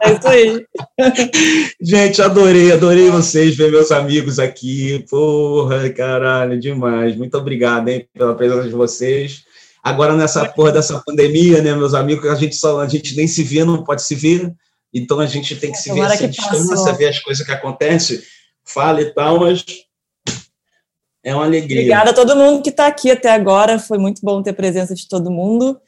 É isso aí. Gente, adorei, adorei vocês, ver meus amigos aqui. Porra, caralho, demais. Muito obrigado, hein, pela presença de vocês. Agora, nessa porra dessa pandemia, né, meus amigos, a gente, só, a gente nem se vê, não pode se ver. Então, a gente tem que se ver essa distância, ver as coisas que acontecem. Fala e tal, mas é uma alegria. Obrigada a todo mundo que está aqui até agora. Foi muito bom ter a presença de todo mundo.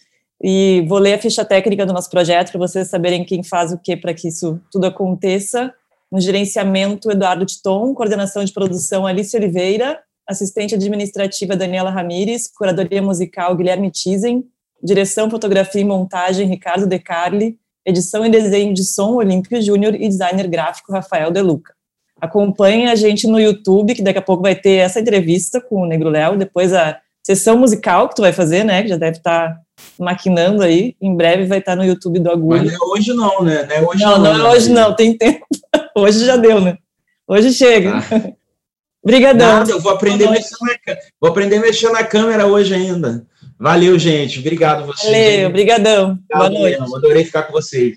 E vou ler a ficha técnica do nosso projeto para vocês saberem quem faz o que para que isso tudo aconteça. No gerenciamento, Eduardo Titon, coordenação de produção, Alice Oliveira, assistente administrativa, Daniela Ramires, curadoria musical, Guilherme Tizen, direção, fotografia e montagem, Ricardo De Carli, edição e desenho de som, Olímpio Júnior e designer gráfico, Rafael De Luca. Acompanhe a gente no YouTube, que daqui a pouco vai ter essa entrevista com o Negro Léo, depois a sessão musical que tu vai fazer, né, que já deve estar tá maquinando aí, em breve vai estar tá no YouTube do Agulha. Mas não é hoje não, né? Não é hoje não, não, não é hoje não, tem tempo. Hoje já deu, né? Hoje chega. Ah. Obrigadão. Nada, eu vou aprender, a mexer na, vou aprender a mexer na câmera hoje ainda. Valeu, gente. Obrigado vocês. Valeu, obrigadão. Boa noite. Adorei ficar com vocês.